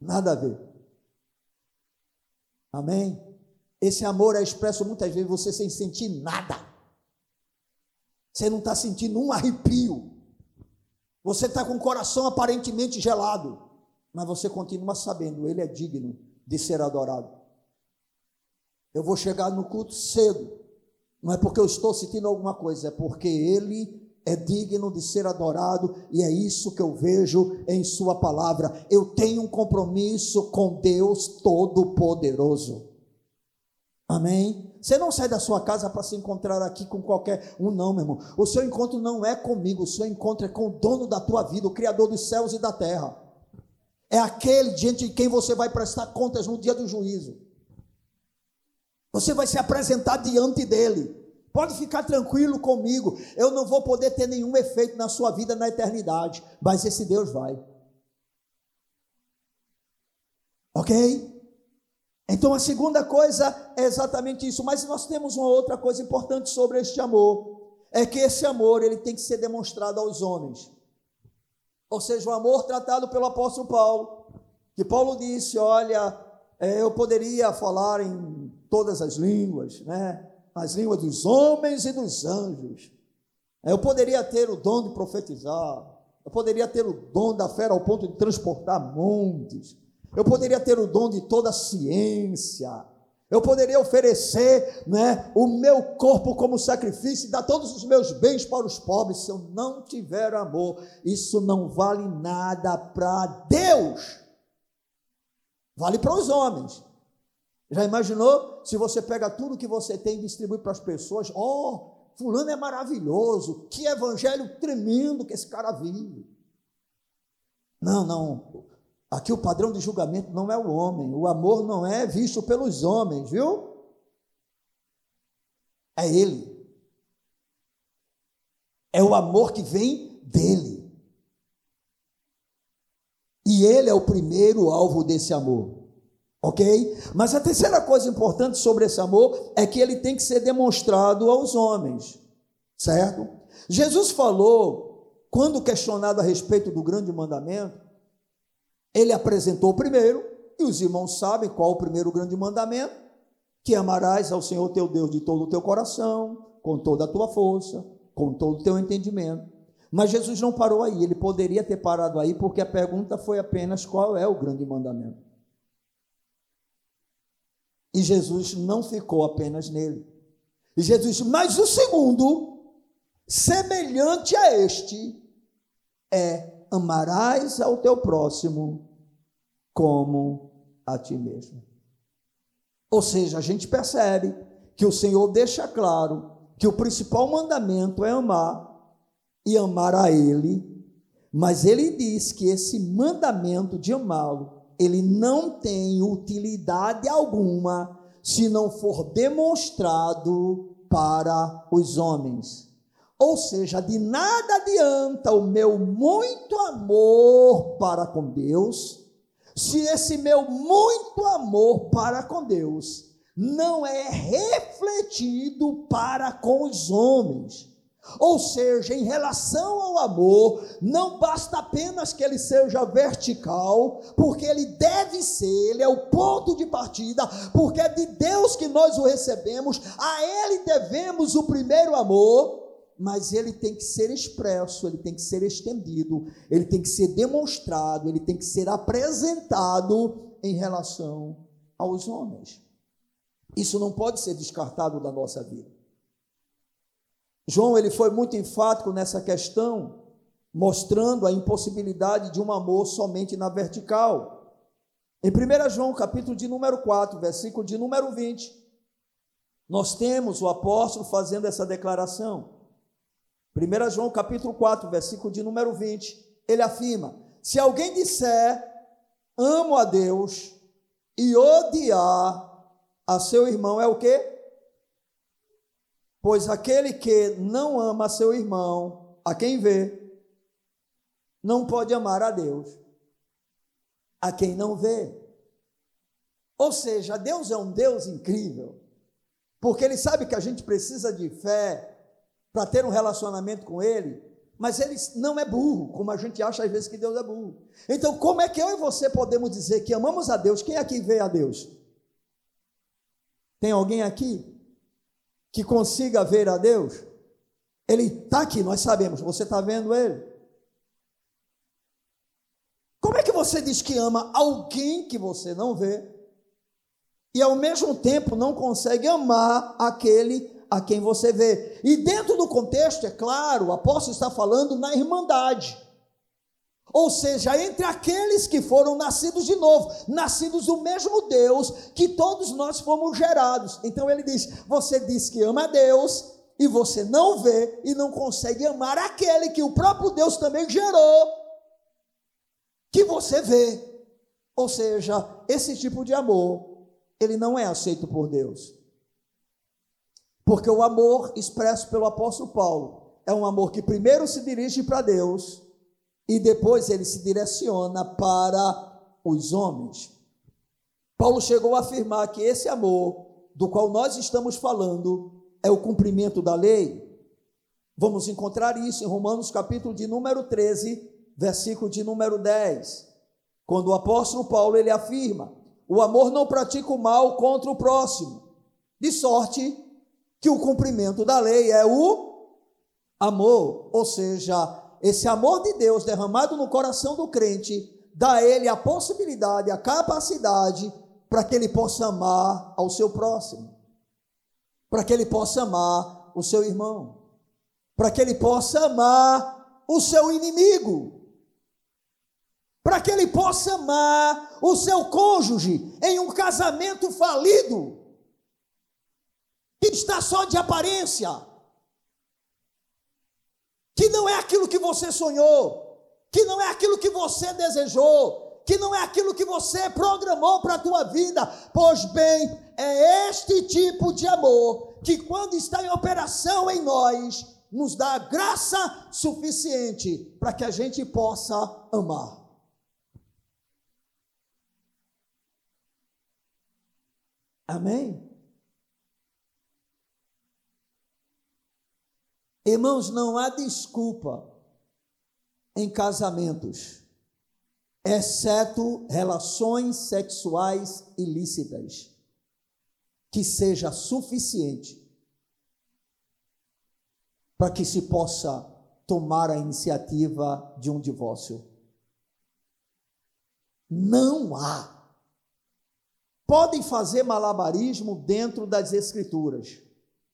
Nada a ver. Amém? Esse amor é expresso muitas vezes você sem sentir nada. Você não está sentindo um arrepio. Você está com o coração aparentemente gelado. Mas você continua sabendo, ele é digno de ser adorado. Eu vou chegar no culto cedo. Não é porque eu estou sentindo alguma coisa, é porque Ele é digno de ser adorado e é isso que eu vejo em Sua palavra. Eu tenho um compromisso com Deus Todo-Poderoso. Amém? Você não sai da sua casa para se encontrar aqui com qualquer um, não, meu irmão. O seu encontro não é comigo, o seu encontro é com o dono da tua vida, o Criador dos céus e da terra. é aquele diante de quem você vai prestar contas no dia do juízo. Você vai se apresentar diante dele. Pode ficar tranquilo comigo, eu não vou poder ter nenhum efeito na sua vida na eternidade, mas esse Deus vai. Ok? Então a segunda coisa é exatamente isso, mas nós temos uma outra coisa importante sobre este amor, é que esse amor ele tem que ser demonstrado aos homens. Ou seja, o amor tratado pelo apóstolo Paulo, que Paulo disse, olha, eu poderia falar em todas as línguas, né? As línguas dos homens e dos anjos. Eu poderia ter o dom de profetizar, eu poderia ter o dom da fé ao ponto de transportar montes, eu poderia ter o dom de toda a ciência, eu poderia oferecer né, o meu corpo como sacrifício e dar todos os meus bens para os pobres. Se eu não tiver amor, isso não vale nada para Deus, vale para os homens. Já imaginou se você pega tudo que você tem e distribui para as pessoas? Oh, Fulano é maravilhoso, que evangelho tremendo que esse cara vive. Não, não. Aqui o padrão de julgamento não é o homem, o amor não é visto pelos homens, viu? É ele. É o amor que vem dele. Ele é o primeiro alvo desse amor. Ok? Mas a terceira coisa importante sobre esse amor é que ele tem que ser demonstrado aos homens. Certo? Jesus falou, quando questionado a respeito do grande mandamento, ele apresentou o primeiro, e os irmãos sabem qual o primeiro grande mandamento: que amarás ao Senhor teu Deus de todo o teu coração, com toda a tua força, com todo o teu entendimento. Mas Jesus não parou aí, ele poderia ter parado aí, porque a pergunta foi apenas qual é o grande mandamento. E Jesus não ficou apenas nele. E Jesus Mas o segundo, semelhante a este, é amarás ao teu próximo como a ti mesmo. Ou seja, a gente percebe que o Senhor deixa claro que o principal mandamento é amar e amar a Ele, mas Ele diz que esse mandamento de amá-lo, ele não tem utilidade alguma se não for demonstrado para os homens. Ou seja, de nada adianta o meu muito amor para com Deus, se esse meu muito amor para com Deus não é refletido para com os homens. Ou seja, em relação ao amor, não basta apenas que ele seja vertical, porque ele deve ser, ele é o ponto de partida, porque é de Deus que nós o recebemos, a ele devemos o primeiro amor mas ele tem que ser expresso, ele tem que ser estendido, ele tem que ser demonstrado, ele tem que ser apresentado em relação aos homens. Isso não pode ser descartado da nossa vida. João ele foi muito enfático nessa questão, mostrando a impossibilidade de um amor somente na vertical. Em 1 João, capítulo de número 4, versículo de número 20, nós temos o apóstolo fazendo essa declaração. 1 João capítulo 4, versículo de número 20, ele afirma: se alguém disser amo a Deus e odiar a seu irmão, é o quê? Pois aquele que não ama seu irmão, a quem vê, não pode amar a Deus, a quem não vê. Ou seja, Deus é um Deus incrível, porque Ele sabe que a gente precisa de fé, para ter um relacionamento com Ele, mas Ele não é burro, como a gente acha às vezes que Deus é burro. Então, como é que eu e você podemos dizer que amamos a Deus? Quem aqui vê a Deus? Tem alguém aqui que consiga ver a Deus? Ele está aqui, nós sabemos, você está vendo Ele. Como é que você diz que ama alguém que você não vê e ao mesmo tempo não consegue amar aquele a quem você vê. E dentro do contexto, é claro, o apóstolo está falando na irmandade. Ou seja, entre aqueles que foram nascidos de novo, nascidos do mesmo Deus que todos nós fomos gerados. Então ele diz: Você diz que ama a Deus e você não vê e não consegue amar aquele que o próprio Deus também gerou, que você vê. Ou seja, esse tipo de amor, ele não é aceito por Deus. Porque o amor expresso pelo apóstolo Paulo é um amor que primeiro se dirige para Deus e depois ele se direciona para os homens. Paulo chegou a afirmar que esse amor do qual nós estamos falando é o cumprimento da lei. Vamos encontrar isso em Romanos capítulo de número 13, versículo de número 10, quando o apóstolo Paulo ele afirma: "O amor não pratica o mal contra o próximo, de sorte que o cumprimento da lei é o amor", ou seja, esse amor de Deus derramado no coração do crente dá a ele a possibilidade, a capacidade para que ele possa amar ao seu próximo, para que ele possa amar o seu irmão, para que ele possa amar o seu inimigo, para que ele possa amar o seu cônjuge em um casamento falido, que está só de aparência, que não é aquilo que você sonhou, que não é aquilo que você desejou, que não é aquilo que você programou para a tua vida. Pois bem, é este tipo de amor que, quando está em operação em nós, nos dá graça suficiente para que a gente possa amar. Amém? Irmãos, não há desculpa em casamentos exceto relações sexuais ilícitas, que seja suficiente para que se possa tomar a iniciativa de um divórcio. Não há. Podem fazer malabarismo dentro das Escrituras,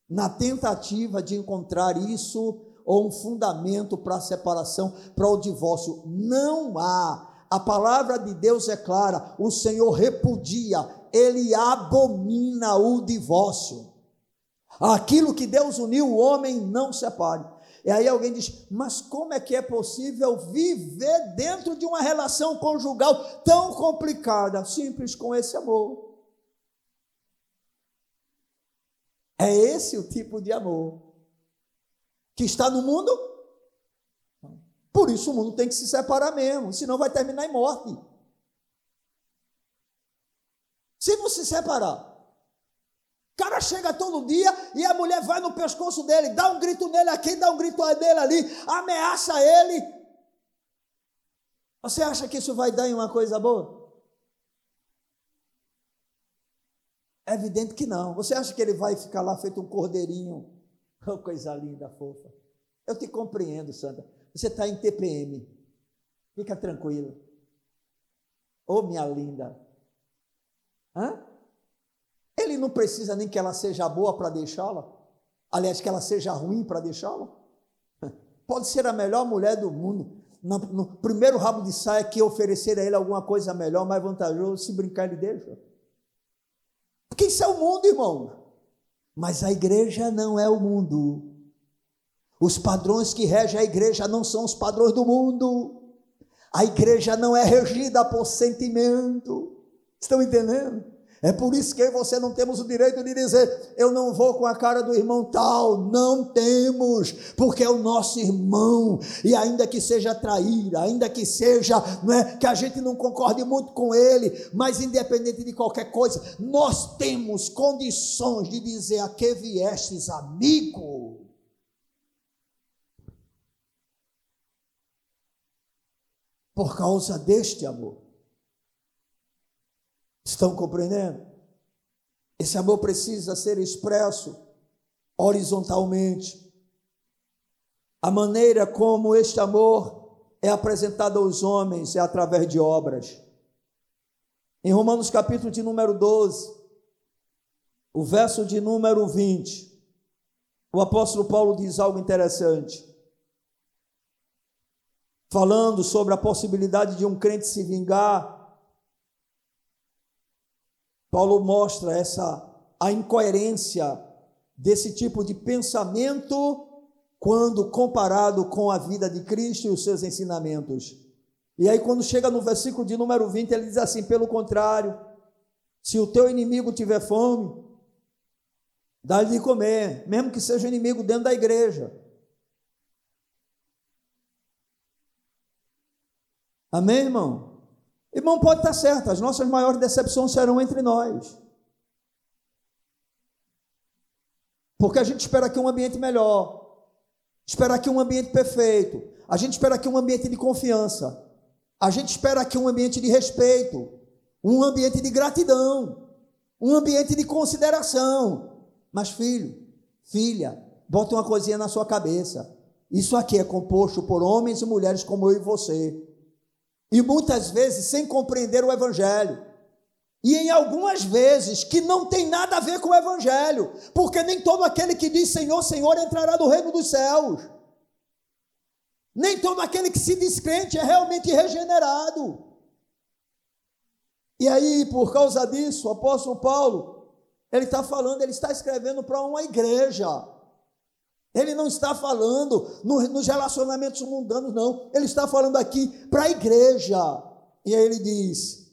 na tentativa de encontrar isso ou um fundamento para a separação, para o divórcio. Não há a palavra de Deus é clara: o Senhor repudia, ele abomina o divórcio. Aquilo que Deus uniu, o homem não separe. E aí alguém diz: mas como é que é possível viver dentro de uma relação conjugal tão complicada? Simples com esse amor. É esse o tipo de amor que está no mundo por isso o mundo tem que se separar mesmo, senão vai terminar em morte. Se não se separar, o cara chega todo dia e a mulher vai no pescoço dele, dá um grito nele aqui, dá um grito nele ali, ameaça ele. Você acha que isso vai dar em uma coisa boa? É evidente que não. Você acha que ele vai ficar lá feito um cordeirinho? Oh, coisa linda, fofa. Eu te compreendo, Santa. Você está em TPM. Fica tranquilo. Ô, oh, minha linda. Hã? Ele não precisa nem que ela seja boa para deixá-la. Aliás, que ela seja ruim para deixá-la. Pode ser a melhor mulher do mundo. No, no, primeiro rabo de saia que oferecer a ele alguma coisa melhor, mais vantajoso, se brincar, ele deixa. Porque isso é o mundo, irmão. Mas a igreja não é o mundo. Os padrões que regem a igreja não são os padrões do mundo. A igreja não é regida por sentimento. Estão entendendo? É por isso que você não temos o direito de dizer, eu não vou com a cara do irmão tal. Não temos, porque é o nosso irmão. E ainda que seja traíra, ainda que seja, não é, que a gente não concorde muito com ele, mas independente de qualquer coisa, nós temos condições de dizer a que viestes, amigo. por causa deste amor. Estão compreendendo? Esse amor precisa ser expresso horizontalmente. A maneira como este amor é apresentado aos homens é através de obras. Em Romanos capítulo de número 12, o verso de número 20, o apóstolo Paulo diz algo interessante falando sobre a possibilidade de um crente se vingar. Paulo mostra essa a incoerência desse tipo de pensamento quando comparado com a vida de Cristo e os seus ensinamentos. E aí, quando chega no versículo de número 20, ele diz assim: pelo contrário, se o teu inimigo tiver fome, dá-lhe de comer, mesmo que seja inimigo dentro da igreja. Amém, irmão? Irmão, pode estar certo, as nossas maiores decepções serão entre nós. Porque a gente espera aqui um ambiente melhor, espera aqui um ambiente perfeito, a gente espera aqui um ambiente de confiança. A gente espera aqui um ambiente de respeito, um ambiente de gratidão, um ambiente de consideração. Mas, filho, filha, bota uma coisinha na sua cabeça. Isso aqui é composto por homens e mulheres como eu e você. E muitas vezes sem compreender o Evangelho. E em algumas vezes que não tem nada a ver com o Evangelho, porque nem todo aquele que diz Senhor, Senhor entrará no reino dos céus. Nem todo aquele que se descrente é realmente regenerado. E aí, por causa disso, o apóstolo Paulo, ele está falando, ele está escrevendo para uma igreja. Ele não está falando no, nos relacionamentos mundanos, não. Ele está falando aqui para a igreja. E aí ele diz: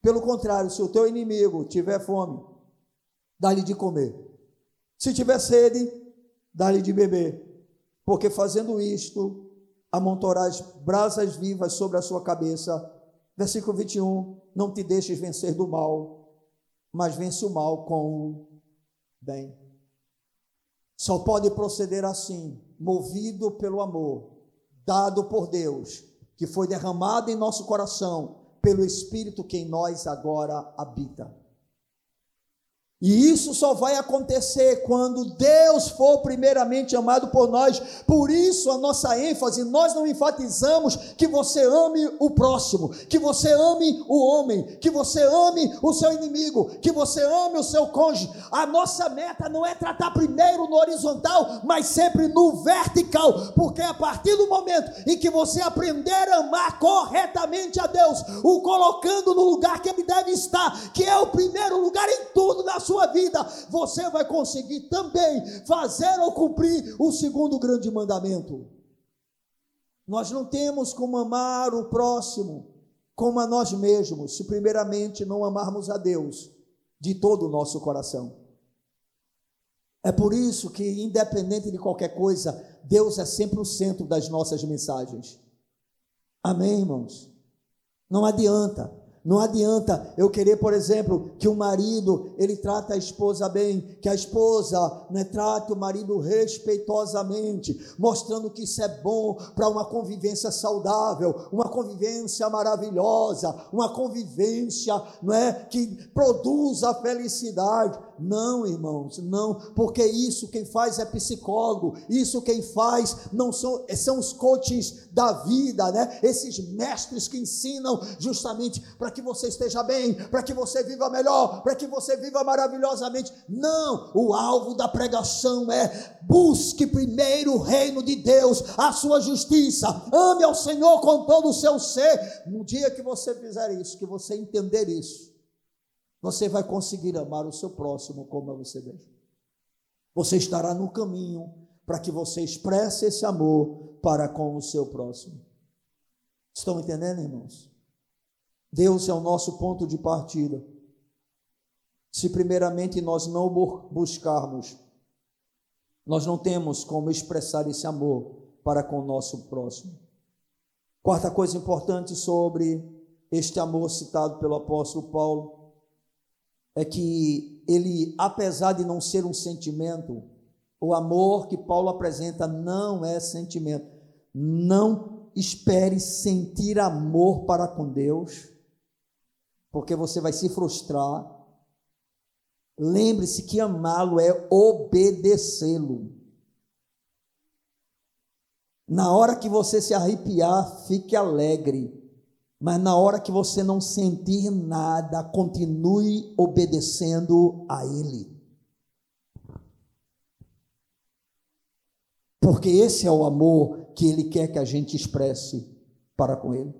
pelo contrário, se o teu inimigo tiver fome, dá-lhe de comer. Se tiver sede, dá-lhe de beber. Porque fazendo isto, amontoarás brasas vivas sobre a sua cabeça. Versículo 21, não te deixes vencer do mal, mas vence o mal com o bem. Só pode proceder assim, movido pelo amor, dado por Deus, que foi derramado em nosso coração, pelo Espírito que em nós agora habita. E isso só vai acontecer quando Deus for primeiramente amado por nós. Por isso a nossa ênfase, nós não enfatizamos que você ame o próximo, que você ame o homem, que você ame o seu inimigo, que você ame o seu cônjuge. A nossa meta não é tratar primeiro no horizontal, mas sempre no vertical, porque a partir do momento em que você aprender a amar corretamente a Deus, o colocando no lugar que ele deve estar, que é o primeiro lugar em tudo na sua vida, você vai conseguir também fazer ou cumprir o segundo grande mandamento. Nós não temos como amar o próximo como a nós mesmos, se primeiramente não amarmos a Deus de todo o nosso coração. É por isso que, independente de qualquer coisa, Deus é sempre o centro das nossas mensagens. Amém, irmãos? Não adianta. Não adianta eu querer, por exemplo, que o marido ele trata a esposa bem, que a esposa né, trate o marido respeitosamente, mostrando que isso é bom para uma convivência saudável, uma convivência maravilhosa, uma convivência não é, que produza felicidade. Não, irmãos, não, porque isso quem faz é psicólogo, isso quem faz não são, são os coaches da vida, né? Esses mestres que ensinam justamente para que você esteja bem, para que você viva melhor, para que você viva maravilhosamente. Não, o alvo da pregação é busque primeiro o reino de Deus, a sua justiça, ame ao Senhor com todo o seu ser. No dia que você fizer isso, que você entender isso, você vai conseguir amar o seu próximo como a você mesmo. Você estará no caminho para que você expresse esse amor para com o seu próximo. Estão entendendo, irmãos? Deus é o nosso ponto de partida. Se primeiramente nós não buscarmos, nós não temos como expressar esse amor para com o nosso próximo. Quarta coisa importante sobre este amor citado pelo apóstolo Paulo é que ele, apesar de não ser um sentimento, o amor que Paulo apresenta não é sentimento. Não espere sentir amor para com Deus, porque você vai se frustrar. Lembre-se que amá-lo é obedecê-lo. Na hora que você se arrepiar, fique alegre. Mas na hora que você não sentir nada, continue obedecendo a Ele. Porque esse é o amor que Ele quer que a gente expresse para com Ele.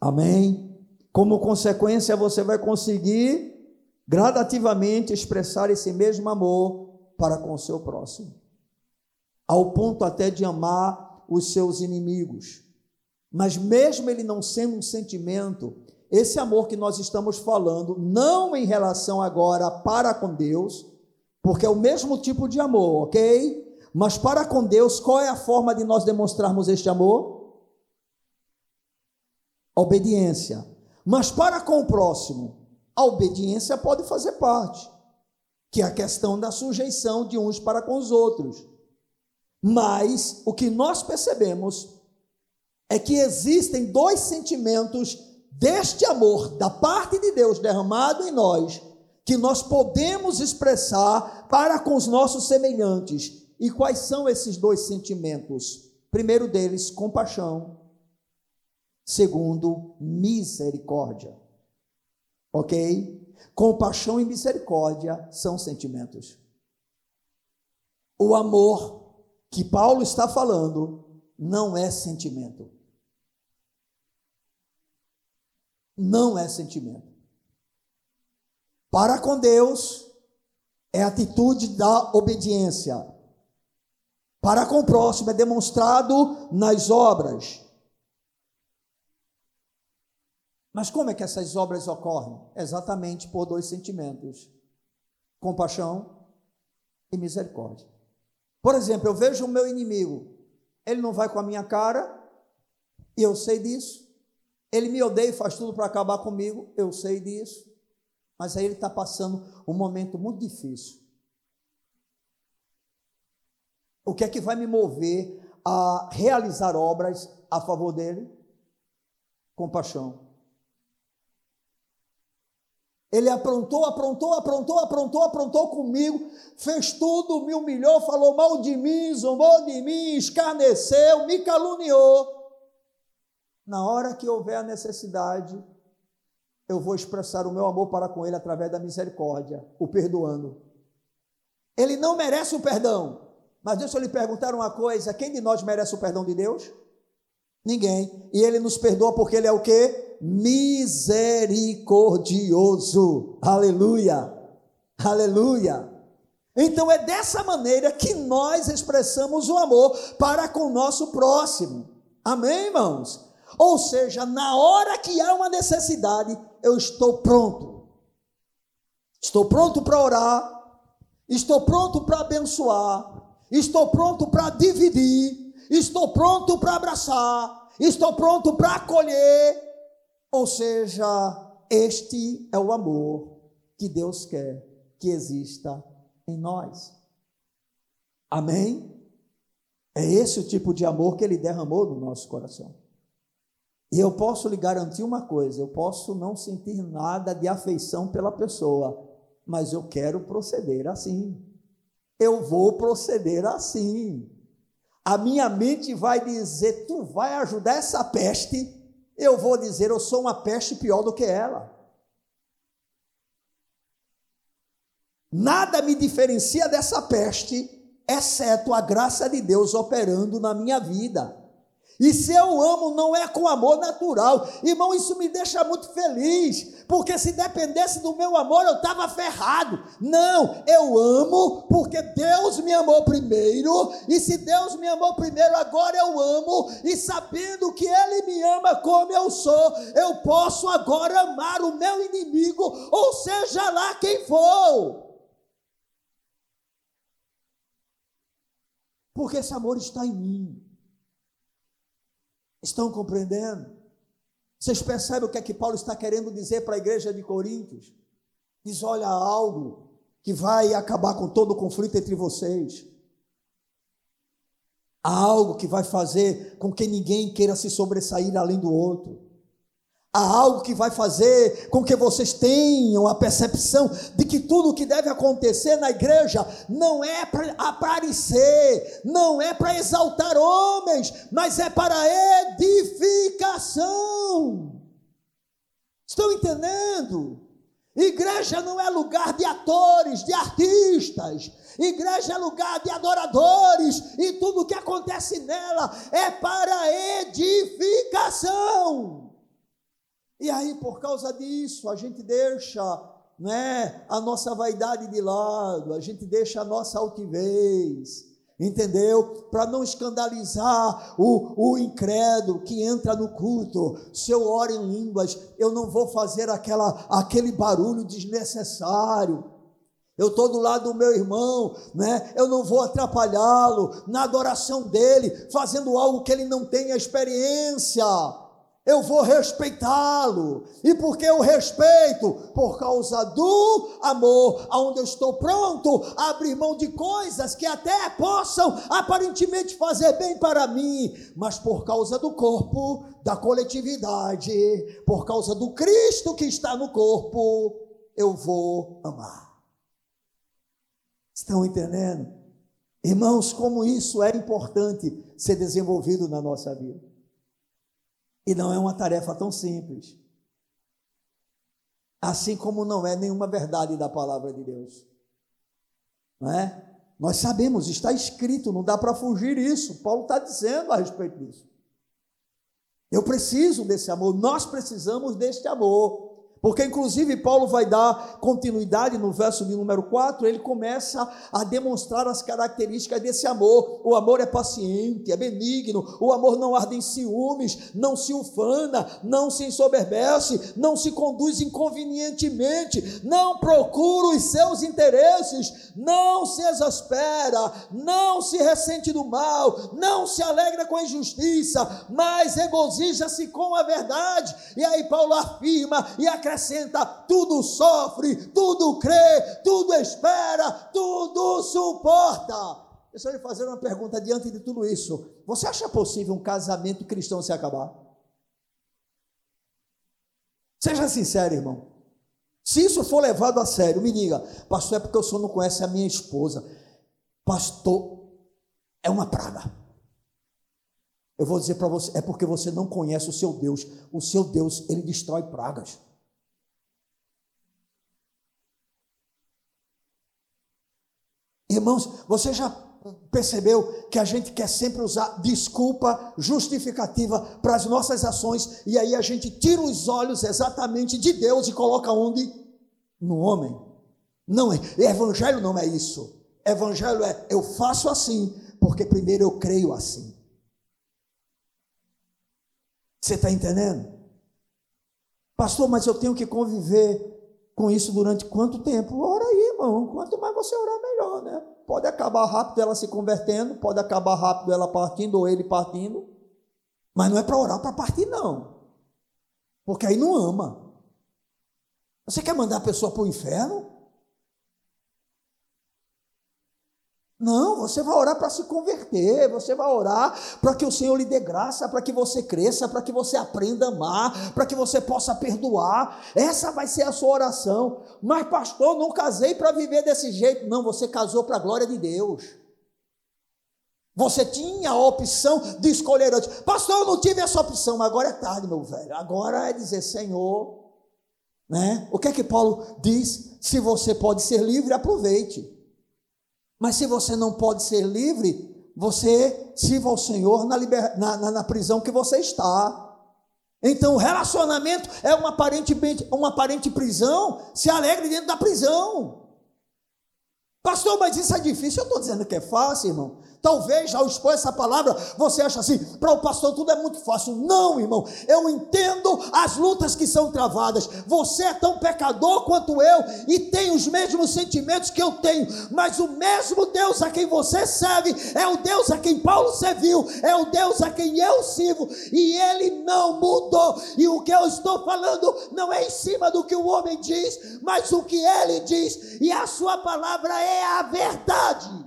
Amém? Como consequência, você vai conseguir gradativamente expressar esse mesmo amor para com o seu próximo, ao ponto até de amar os seus inimigos. Mas mesmo ele não sendo um sentimento, esse amor que nós estamos falando, não em relação agora para com Deus, porque é o mesmo tipo de amor, ok? Mas para com Deus, qual é a forma de nós demonstrarmos este amor? Obediência. Mas para com o próximo, a obediência pode fazer parte, que é a questão da sujeição de uns para com os outros. Mas o que nós percebemos é que existem dois sentimentos deste amor da parte de Deus derramado em nós, que nós podemos expressar para com os nossos semelhantes. E quais são esses dois sentimentos? Primeiro deles, compaixão. Segundo, misericórdia. Ok? Compaixão e misericórdia são sentimentos. O amor que Paulo está falando não é sentimento. Não é sentimento. Para com Deus é atitude da obediência. Para com o próximo é demonstrado nas obras. Mas como é que essas obras ocorrem? Exatamente por dois sentimentos: compaixão e misericórdia. Por exemplo, eu vejo o meu inimigo, ele não vai com a minha cara, e eu sei disso. Ele me odeia e faz tudo para acabar comigo, eu sei disso. Mas aí ele está passando um momento muito difícil. O que é que vai me mover a realizar obras a favor dele? Compaixão. Ele aprontou, aprontou, aprontou, aprontou, aprontou comigo, fez tudo, me humilhou, falou mal de mim, zombou de mim, escarneceu, me caluniou. Na hora que houver a necessidade, eu vou expressar o meu amor para com ele através da misericórdia, o perdoando. Ele não merece o perdão, mas deixa eu lhe perguntar uma coisa: quem de nós merece o perdão de Deus? Ninguém. E ele nos perdoa porque ele é o quê? misericordioso. Aleluia! Aleluia! Então é dessa maneira que nós expressamos o amor para com o nosso próximo. Amém, irmãos? Ou seja, na hora que há uma necessidade, eu estou pronto. Estou pronto para orar, estou pronto para abençoar, estou pronto para dividir, estou pronto para abraçar, estou pronto para acolher, ou seja, este é o amor que Deus quer que exista em nós. Amém? É esse o tipo de amor que Ele derramou no nosso coração. E eu posso lhe garantir uma coisa: eu posso não sentir nada de afeição pela pessoa, mas eu quero proceder assim. Eu vou proceder assim. A minha mente vai dizer: tu vai ajudar essa peste eu vou dizer, eu sou uma peste pior do que ela. Nada me diferencia dessa peste, exceto a graça de Deus operando na minha vida. E se eu amo, não é com amor natural. Irmão, isso me deixa muito feliz, porque se dependesse do meu amor, eu estava ferrado. Não, eu amo porque Deus me amou primeiro, e se Deus me amou primeiro, agora eu amo, e sabendo que Ele me ama como eu sou, eu posso agora amar o meu inimigo, ou seja lá quem for. Porque esse amor está em mim. Estão compreendendo? Vocês percebem o que é que Paulo está querendo dizer para a igreja de Coríntios? Diz: olha, algo que vai acabar com todo o conflito entre vocês. Há algo que vai fazer com que ninguém queira se sobressair além do outro há algo que vai fazer com que vocês tenham a percepção de que tudo o que deve acontecer na igreja não é para aparecer, não é para exaltar homens, mas é para edificação. Estão entendendo? Igreja não é lugar de atores, de artistas. Igreja é lugar de adoradores e tudo o que acontece nela é para edificação. E aí, por causa disso, a gente deixa né, a nossa vaidade de lado, a gente deixa a nossa altivez, entendeu? Para não escandalizar o, o incrédulo que entra no culto. Se eu oro em línguas, eu não vou fazer aquela, aquele barulho desnecessário. Eu estou do lado do meu irmão, né? eu não vou atrapalhá-lo na adoração dele, fazendo algo que ele não tenha experiência eu vou respeitá-lo. E porque eu respeito? Por causa do amor, aonde eu estou pronto a abrir mão de coisas que até possam aparentemente fazer bem para mim, mas por causa do corpo, da coletividade, por causa do Cristo que está no corpo, eu vou amar. Estão entendendo? Irmãos, como isso é importante ser desenvolvido na nossa vida. E não é uma tarefa tão simples. Assim como não é nenhuma verdade da palavra de Deus. Não é? Nós sabemos, está escrito, não dá para fugir isso. Paulo está dizendo a respeito disso. Eu preciso desse amor, nós precisamos deste amor. Porque, inclusive, Paulo vai dar continuidade no verso de número 4, ele começa a demonstrar as características desse amor. O amor é paciente, é benigno, o amor não arde em ciúmes, não se ufana, não se ensoberbece, não se conduz inconvenientemente, não procura os seus interesses, não se exaspera, não se ressente do mal, não se alegra com a injustiça, mas regozija-se com a verdade. E aí Paulo afirma e acrescenta acrescenta: tudo sofre, tudo crê, tudo espera, tudo suporta. Eu lhe fazer uma pergunta diante de tudo isso. Você acha possível um casamento cristão se acabar? Seja sincero, irmão. Se isso for levado a sério, me diga, pastor, é porque o senhor não conhece a minha esposa. Pastor, é uma praga. Eu vou dizer para você, é porque você não conhece o seu Deus. O seu Deus, ele destrói pragas. Irmãos, você já percebeu que a gente quer sempre usar desculpa justificativa para as nossas ações e aí a gente tira os olhos exatamente de Deus e coloca onde? No homem. Não é. Evangelho não é isso. Evangelho é eu faço assim porque primeiro eu creio assim. Você está entendendo? Pastor, mas eu tenho que conviver com isso durante quanto tempo? Ora aí, irmão. Quanto mais você orar, melhor, né? Pode acabar rápido ela se convertendo, pode acabar rápido ela partindo ou ele partindo. Mas não é para orar para partir, não. Porque aí não ama. Você quer mandar a pessoa para o inferno? Não, você vai orar para se converter, você vai orar para que o Senhor lhe dê graça, para que você cresça, para que você aprenda a amar, para que você possa perdoar. Essa vai ser a sua oração. Mas, pastor, não casei para viver desse jeito. Não, você casou para a glória de Deus. Você tinha a opção de escolher antes. Pastor, eu não tive essa opção, mas agora é tarde, meu velho. Agora é dizer, Senhor, né? O que é que Paulo diz? Se você pode ser livre, aproveite. Mas se você não pode ser livre, você sirva ao Senhor na, liber... na, na, na prisão que você está. Então, o relacionamento é uma aparente, uma aparente prisão, se alegre dentro da prisão. Pastor, mas isso é difícil. Eu estou dizendo que é fácil, irmão. Talvez ao expor essa palavra, você acha assim, para o pastor tudo é muito fácil. Não, irmão, eu entendo as lutas que são travadas. Você é tão pecador quanto eu e tem os mesmos sentimentos que eu tenho, mas o mesmo Deus a quem você serve é o Deus a quem Paulo serviu, é o Deus a quem eu sirvo e ele não mudou. E o que eu estou falando não é em cima do que o homem diz, mas o que ele diz, e a sua palavra é a verdade.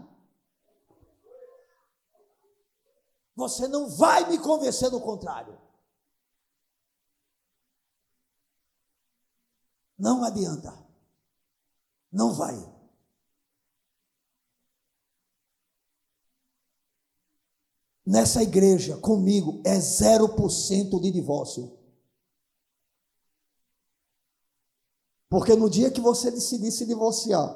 Você não vai me convencer do contrário. Não adianta. Não vai. Nessa igreja, comigo, é 0% de divórcio. Porque no dia que você decidir se divorciar,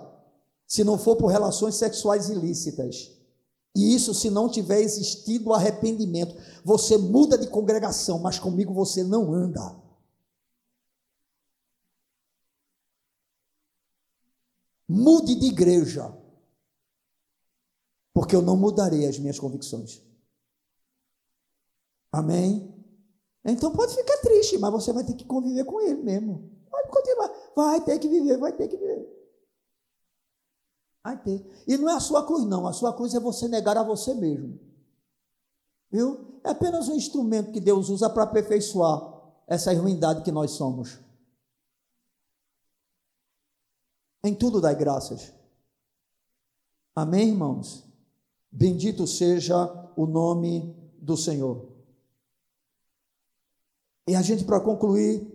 se não for por relações sexuais ilícitas, e isso, se não tiver existido arrependimento, você muda de congregação, mas comigo você não anda. Mude de igreja. porque eu não mudarei as minhas convicções. Amém? Então pode ficar triste, mas você vai ter que conviver com ele mesmo. Continuar. Vai ter que viver, vai ter que viver. Vai ter. E não é a sua cruz, não. A sua cruz é você negar a você mesmo. Viu? É apenas um instrumento que Deus usa para aperfeiçoar essa ruindade que nós somos. Em tudo dai graças. Amém, irmãos? Bendito seja o nome do Senhor. E a gente, para concluir,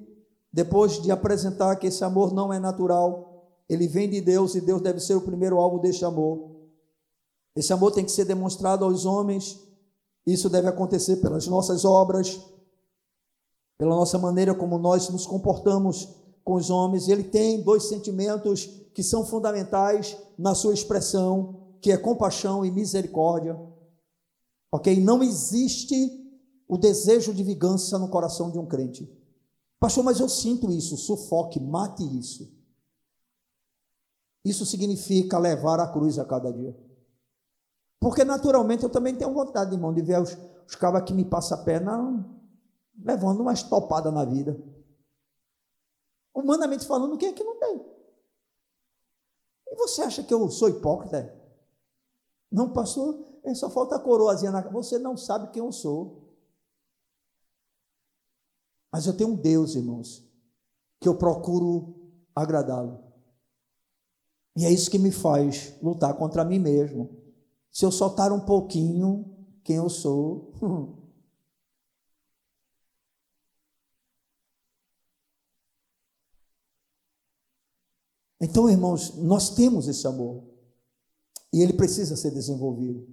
depois de apresentar que esse amor não é natural, ele vem de Deus e Deus deve ser o primeiro alvo deste amor. Esse amor tem que ser demonstrado aos homens, isso deve acontecer pelas nossas obras, pela nossa maneira como nós nos comportamos com os homens. Ele tem dois sentimentos que são fundamentais na sua expressão, que é compaixão e misericórdia. Ok? Não existe o desejo de vingança no coração de um crente. Pastor, mas eu sinto isso, sufoque, mate isso. Isso significa levar a cruz a cada dia. Porque naturalmente eu também tenho vontade, irmão, de ver os, os cabas que me passam a perna levando uma estopada na vida. Humanamente falando, quem é que não tem? E você acha que eu sou hipócrita? Não, pastor, é só falta a coroazinha na Você não sabe quem eu sou. Mas eu tenho um Deus, irmãos, que eu procuro agradá-lo. E é isso que me faz lutar contra mim mesmo. Se eu soltar um pouquinho quem eu sou, Então, irmãos, nós temos esse amor. E ele precisa ser desenvolvido.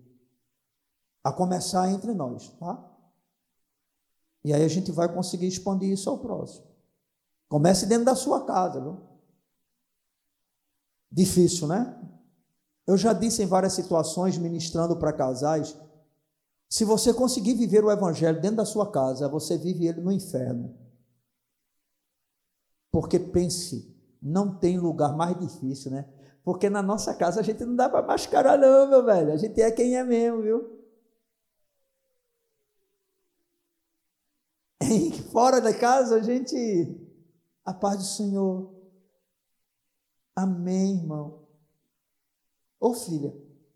A começar entre nós, tá? E aí a gente vai conseguir expandir isso ao próximo. Comece dentro da sua casa, viu? Difícil, né? Eu já disse em várias situações, ministrando para casais, se você conseguir viver o evangelho dentro da sua casa, você vive ele no inferno. Porque pense, não tem lugar mais difícil, né? Porque na nossa casa a gente não dá para mascarar, não, meu velho. A gente é quem é mesmo, viu? fora da casa, a gente. A paz do Senhor. Amém, irmão. Ô filha,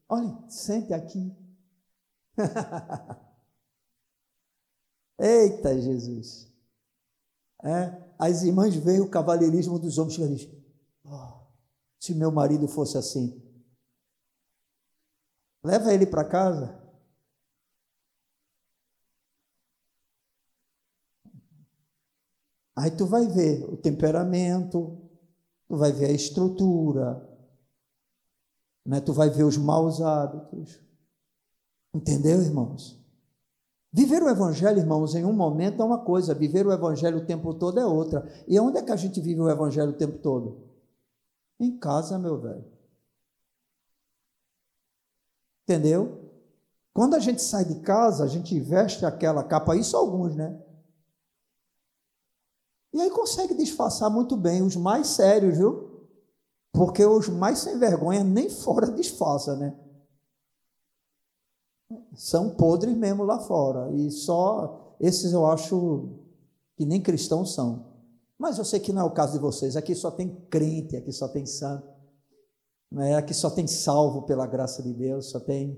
olha, sente aqui. Eita Jesus. É, as irmãs veem o cavalheirismo dos homens e dizem: oh, se meu marido fosse assim, leva ele para casa. Aí tu vai ver o temperamento, tu vai ver a estrutura, né? tu vai ver os maus hábitos. Entendeu, irmãos? Viver o Evangelho, irmãos, em um momento é uma coisa, viver o Evangelho o tempo todo é outra. E onde é que a gente vive o Evangelho o tempo todo? Em casa, meu velho. Entendeu? Quando a gente sai de casa, a gente veste aquela capa, isso alguns, né? E aí consegue disfarçar muito bem os mais sérios, viu? Porque os mais sem vergonha nem fora disfarça, né? São podres mesmo lá fora. E só esses eu acho que nem cristãos são. Mas eu sei que não é o caso de vocês. Aqui só tem crente, aqui só tem santo. é? Aqui só tem salvo pela graça de Deus, só tem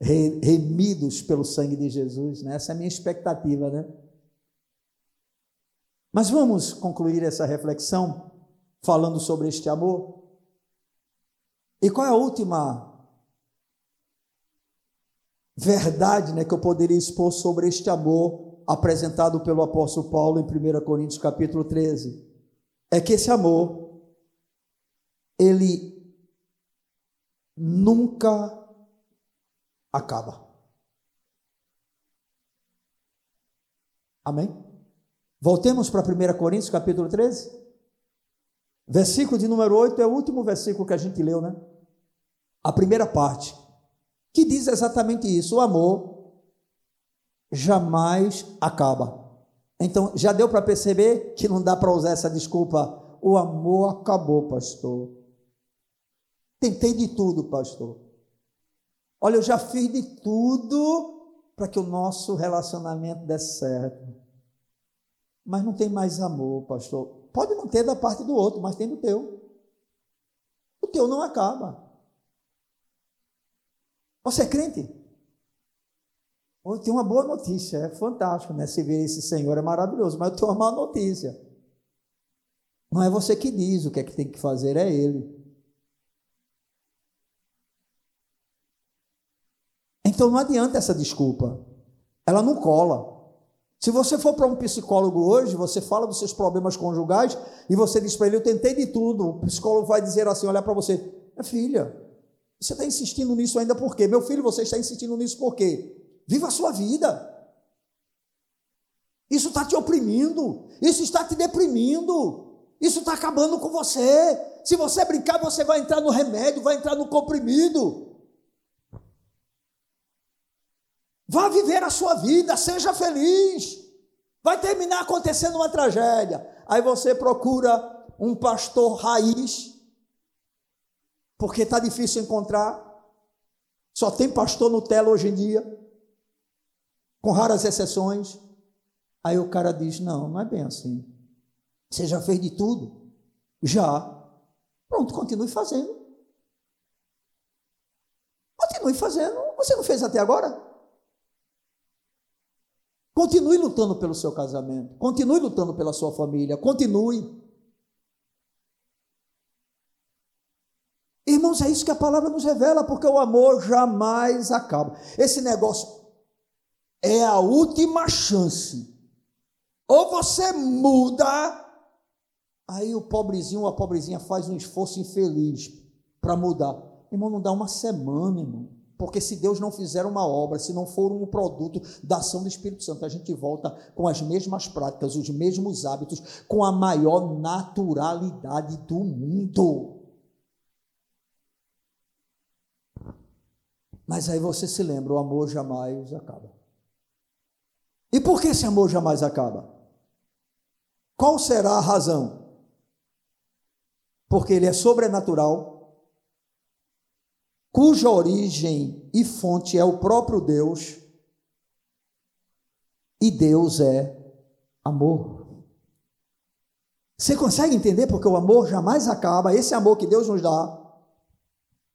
remidos pelo sangue de Jesus. Né? Essa é a minha expectativa, né? Mas vamos concluir essa reflexão falando sobre este amor. E qual é a última verdade né, que eu poderia expor sobre este amor apresentado pelo apóstolo Paulo em 1 Coríntios capítulo 13? É que esse amor, ele nunca acaba. Amém? Voltemos para 1 Coríntios, capítulo 13. Versículo de número 8 é o último versículo que a gente leu, né? A primeira parte, que diz exatamente isso: o amor jamais acaba. Então, já deu para perceber que não dá para usar essa desculpa. O amor acabou, pastor. Tentei de tudo, pastor. Olha, eu já fiz de tudo para que o nosso relacionamento desse certo. Mas não tem mais amor, pastor. Pode não ter da parte do outro, mas tem do teu. O teu não acaba. Você é crente? Eu tenho uma boa notícia, é fantástico, né? Se ver esse Senhor é maravilhoso, mas eu tenho uma má notícia. Não é você que diz o que é que tem que fazer, é Ele. Então não adianta essa desculpa. Ela não cola. Se você for para um psicólogo hoje, você fala dos seus problemas conjugais e você diz para ele: Eu tentei de tudo. O psicólogo vai dizer assim: olhar para você, é filha, você está insistindo nisso ainda por quê? Meu filho, você está insistindo nisso por quê? Viva a sua vida. Isso está te oprimindo, isso está te deprimindo, isso está acabando com você. Se você brincar, você vai entrar no remédio, vai entrar no comprimido. Vá viver a sua vida, seja feliz. Vai terminar acontecendo uma tragédia. Aí você procura um pastor raiz, porque está difícil encontrar. Só tem pastor Nutella hoje em dia, com raras exceções. Aí o cara diz: Não, não é bem assim. Você já fez de tudo? Já. Pronto, continue fazendo. Continue fazendo. Você não fez até agora? Continue lutando pelo seu casamento, continue lutando pela sua família, continue. Irmãos, é isso que a palavra nos revela, porque o amor jamais acaba. Esse negócio é a última chance. Ou você muda, aí o pobrezinho ou a pobrezinha faz um esforço infeliz para mudar. Irmão, não dá uma semana, irmão. Porque se Deus não fizer uma obra, se não for um produto da ação do Espírito Santo, a gente volta com as mesmas práticas, os mesmos hábitos, com a maior naturalidade do mundo. Mas aí você se lembra, o amor jamais acaba. E por que esse amor jamais acaba? Qual será a razão? Porque ele é sobrenatural cuja origem e fonte é o próprio Deus, e Deus é amor. Você consegue entender porque o amor jamais acaba, esse amor que Deus nos dá,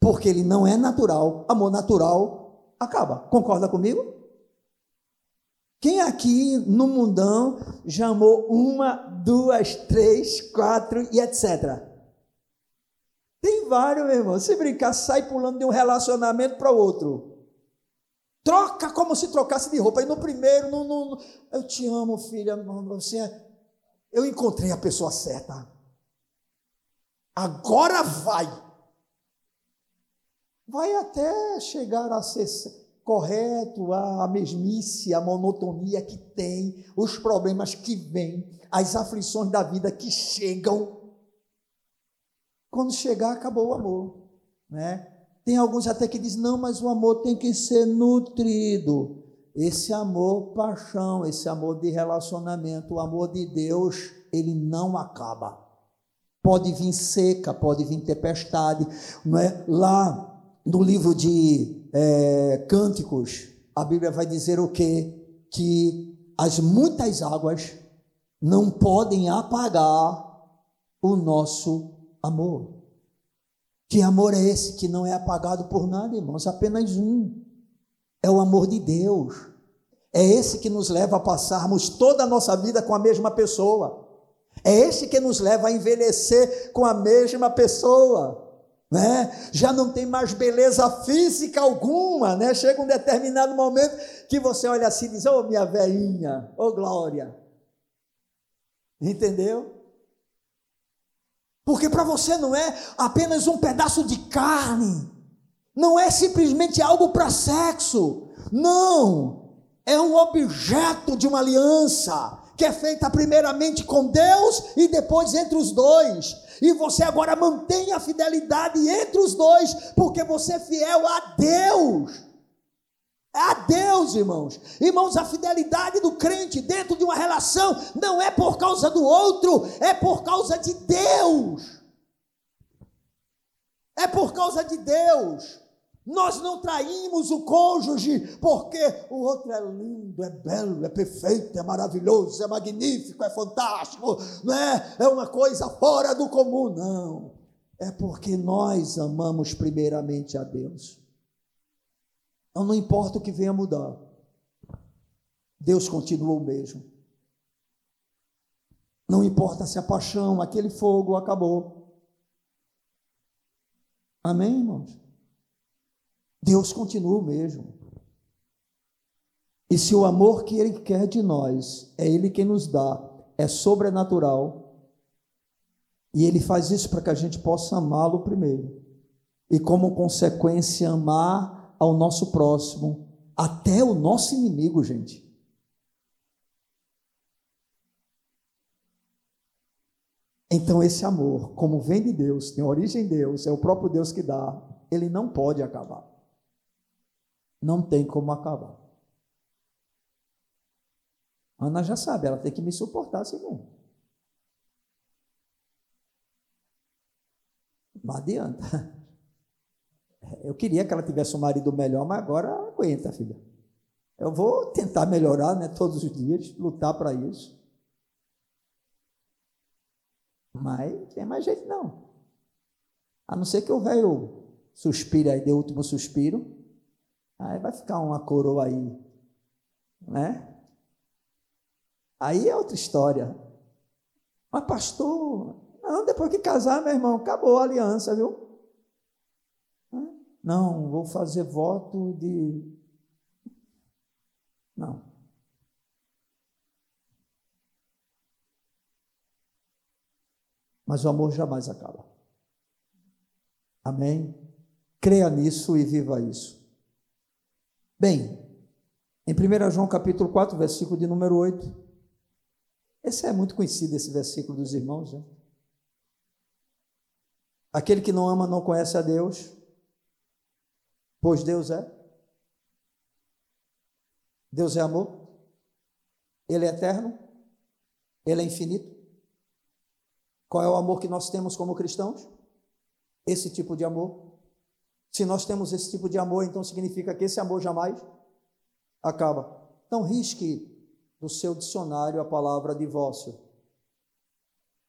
porque ele não é natural, amor natural acaba. Concorda comigo? Quem aqui no mundão já amou uma, duas, três, quatro e etc. Tem vários, meu irmão. Se brincar, sai pulando de um relacionamento para outro. Troca como se trocasse de roupa. E no primeiro, no, no, no, eu te amo, filha. Você é... Eu encontrei a pessoa certa. Agora vai. Vai até chegar a ser correto, a mesmice, a monotonia que tem, os problemas que vêm, as aflições da vida que chegam. Quando chegar, acabou o amor. Né? Tem alguns até que dizem, não, mas o amor tem que ser nutrido. Esse amor, paixão, esse amor de relacionamento, o amor de Deus, ele não acaba. Pode vir seca, pode vir tempestade. Não é? Lá no livro de é, Cânticos, a Bíblia vai dizer o quê? Que as muitas águas não podem apagar o nosso amor. Que amor é esse que não é apagado por nada, irmãos? Apenas um. É o amor de Deus. É esse que nos leva a passarmos toda a nossa vida com a mesma pessoa. É esse que nos leva a envelhecer com a mesma pessoa. Né? Já não tem mais beleza física alguma, né? Chega um determinado momento que você olha assim e diz: "Ô oh, minha velhinha, ô oh, glória". Entendeu? Porque para você não é apenas um pedaço de carne, não é simplesmente algo para sexo, não, é um objeto de uma aliança que é feita primeiramente com Deus e depois entre os dois. E você agora mantém a fidelidade entre os dois, porque você é fiel a Deus. É a Deus, irmãos. Irmãos, a fidelidade do crente dentro de uma relação não é por causa do outro, é por causa de Deus. É por causa de Deus. Nós não traímos o cônjuge porque o outro é lindo, é belo, é perfeito, é maravilhoso, é magnífico, é fantástico, não é? É uma coisa fora do comum, não. É porque nós amamos primeiramente a Deus. Então não importa o que venha mudar. Deus continua o mesmo. Não importa se a paixão, aquele fogo acabou. Amém, irmãos? Deus continua o mesmo. E se o amor que Ele quer de nós, é Ele quem nos dá, é sobrenatural, e Ele faz isso para que a gente possa amá-lo primeiro, e como consequência, amar ao nosso próximo, até o nosso inimigo, gente. Então, esse amor, como vem de Deus, tem origem em Deus, é o próprio Deus que dá, ele não pode acabar. Não tem como acabar. Ana já sabe, ela tem que me suportar mesmo. Não adianta. Eu queria que ela tivesse um marido melhor, mas agora aguenta, filha. Eu vou tentar melhorar, né, todos os dias, lutar para isso. Mas tem mais jeito não. A não ser que o velho suspire aí, dê o último suspiro. Aí vai ficar uma coroa aí, né? Aí é outra história. Mas pastor, não, depois que casar, meu irmão, acabou a aliança, viu? Não, vou fazer voto de. Não. Mas o amor jamais acaba. Amém? Creia nisso e viva isso. Bem, em 1 João capítulo 4, versículo de número 8. Esse é muito conhecido, esse versículo dos irmãos. Né? Aquele que não ama não conhece a Deus, pois Deus é. Deus é amor. Ele é eterno. Ele é infinito. Qual é o amor que nós temos como cristãos? Esse tipo de amor. Se nós temos esse tipo de amor, então significa que esse amor jamais acaba. Então, risque do seu dicionário a palavra divórcio,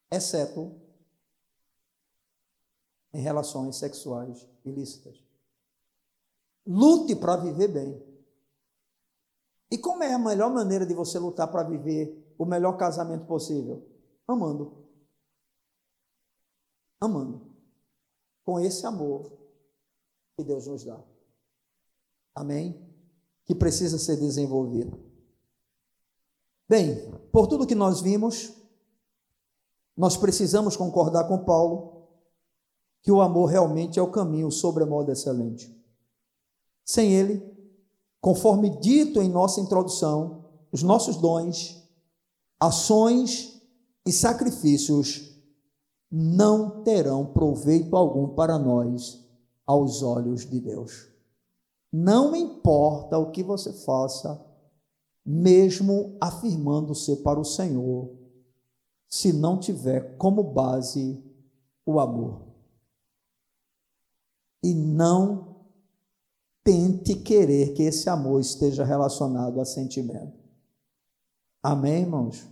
exceto em relações sexuais ilícitas. Lute para viver bem. E como é a melhor maneira de você lutar para viver o melhor casamento possível? Amando. Amando. Com esse amor que Deus nos dá. Amém? Que precisa ser desenvolvido. Bem, por tudo que nós vimos, nós precisamos concordar com Paulo que o amor realmente é o caminho sobremodo excelente. Sem ele, conforme dito em nossa introdução, os nossos dons, ações e sacrifícios não terão proveito algum para nós aos olhos de Deus. Não importa o que você faça, mesmo afirmando ser para o Senhor, se não tiver como base o amor. E não tente querer que esse amor esteja relacionado a sentimento. Amém, irmãos?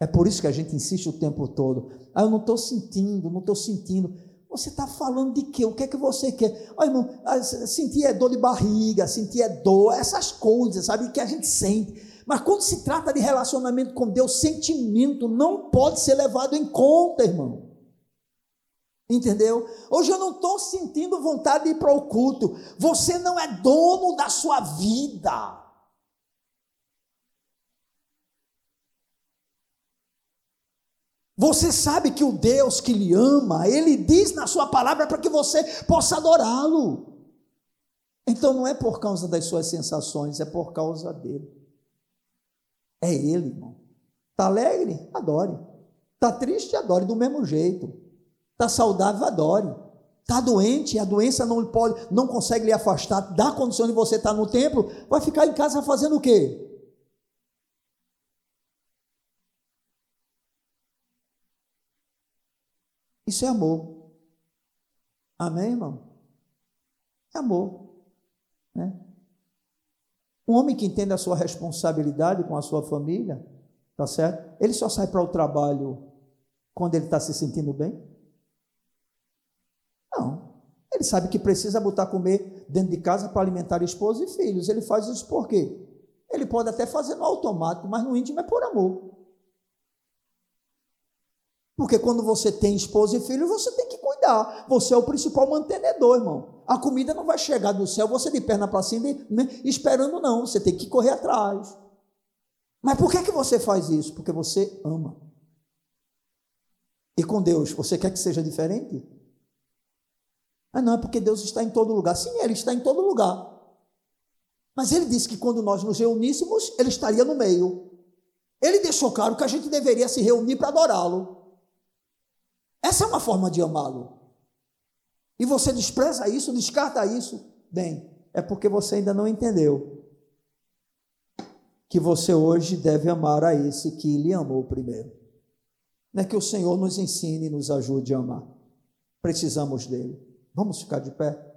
É por isso que a gente insiste o tempo todo. Ah, eu não estou sentindo, não estou sentindo. Você está falando de quê? O que é que você quer? Olha, irmão, ah, sentir é dor de barriga, sentir é dor, essas coisas, sabe, que a gente sente. Mas quando se trata de relacionamento com Deus, sentimento não pode ser levado em conta, irmão. Entendeu? Hoje eu não estou sentindo vontade de ir para o culto. Você não é dono da sua vida. Você sabe que o Deus que lhe ama, ele diz na sua palavra para que você possa adorá-lo. Então não é por causa das suas sensações, é por causa dele. É ele, irmão. Está alegre? Adore. Está triste? Adore do mesmo jeito. Está saudável? Adore. Está doente? A doença não pode, não consegue lhe afastar da condição de você estar no templo? Vai ficar em casa fazendo o quê? Isso é amor. Amém, irmão? É amor. Né? Um homem que entende a sua responsabilidade com a sua família, tá certo? Ele só sai para o trabalho quando ele está se sentindo bem? Não. Ele sabe que precisa botar comer dentro de casa para alimentar esposa e filhos. Ele faz isso por quê? Ele pode até fazer no automático, mas no íntimo é por amor. Porque quando você tem esposa e filho, você tem que cuidar. Você é o principal mantenedor, irmão. A comida não vai chegar do céu, você de perna para cima, né, esperando, não. Você tem que correr atrás. Mas por que, que você faz isso? Porque você ama. E com Deus, você quer que seja diferente? Ah, não, é porque Deus está em todo lugar. Sim, Ele está em todo lugar. Mas Ele disse que quando nós nos reuníssemos, Ele estaria no meio. Ele deixou claro que a gente deveria se reunir para adorá-lo. Essa é uma forma de amá-lo e você despreza isso, descarta isso, bem, é porque você ainda não entendeu que você hoje deve amar a esse que lhe amou primeiro. Não é que o Senhor nos ensine e nos ajude a amar. Precisamos dele. Vamos ficar de pé?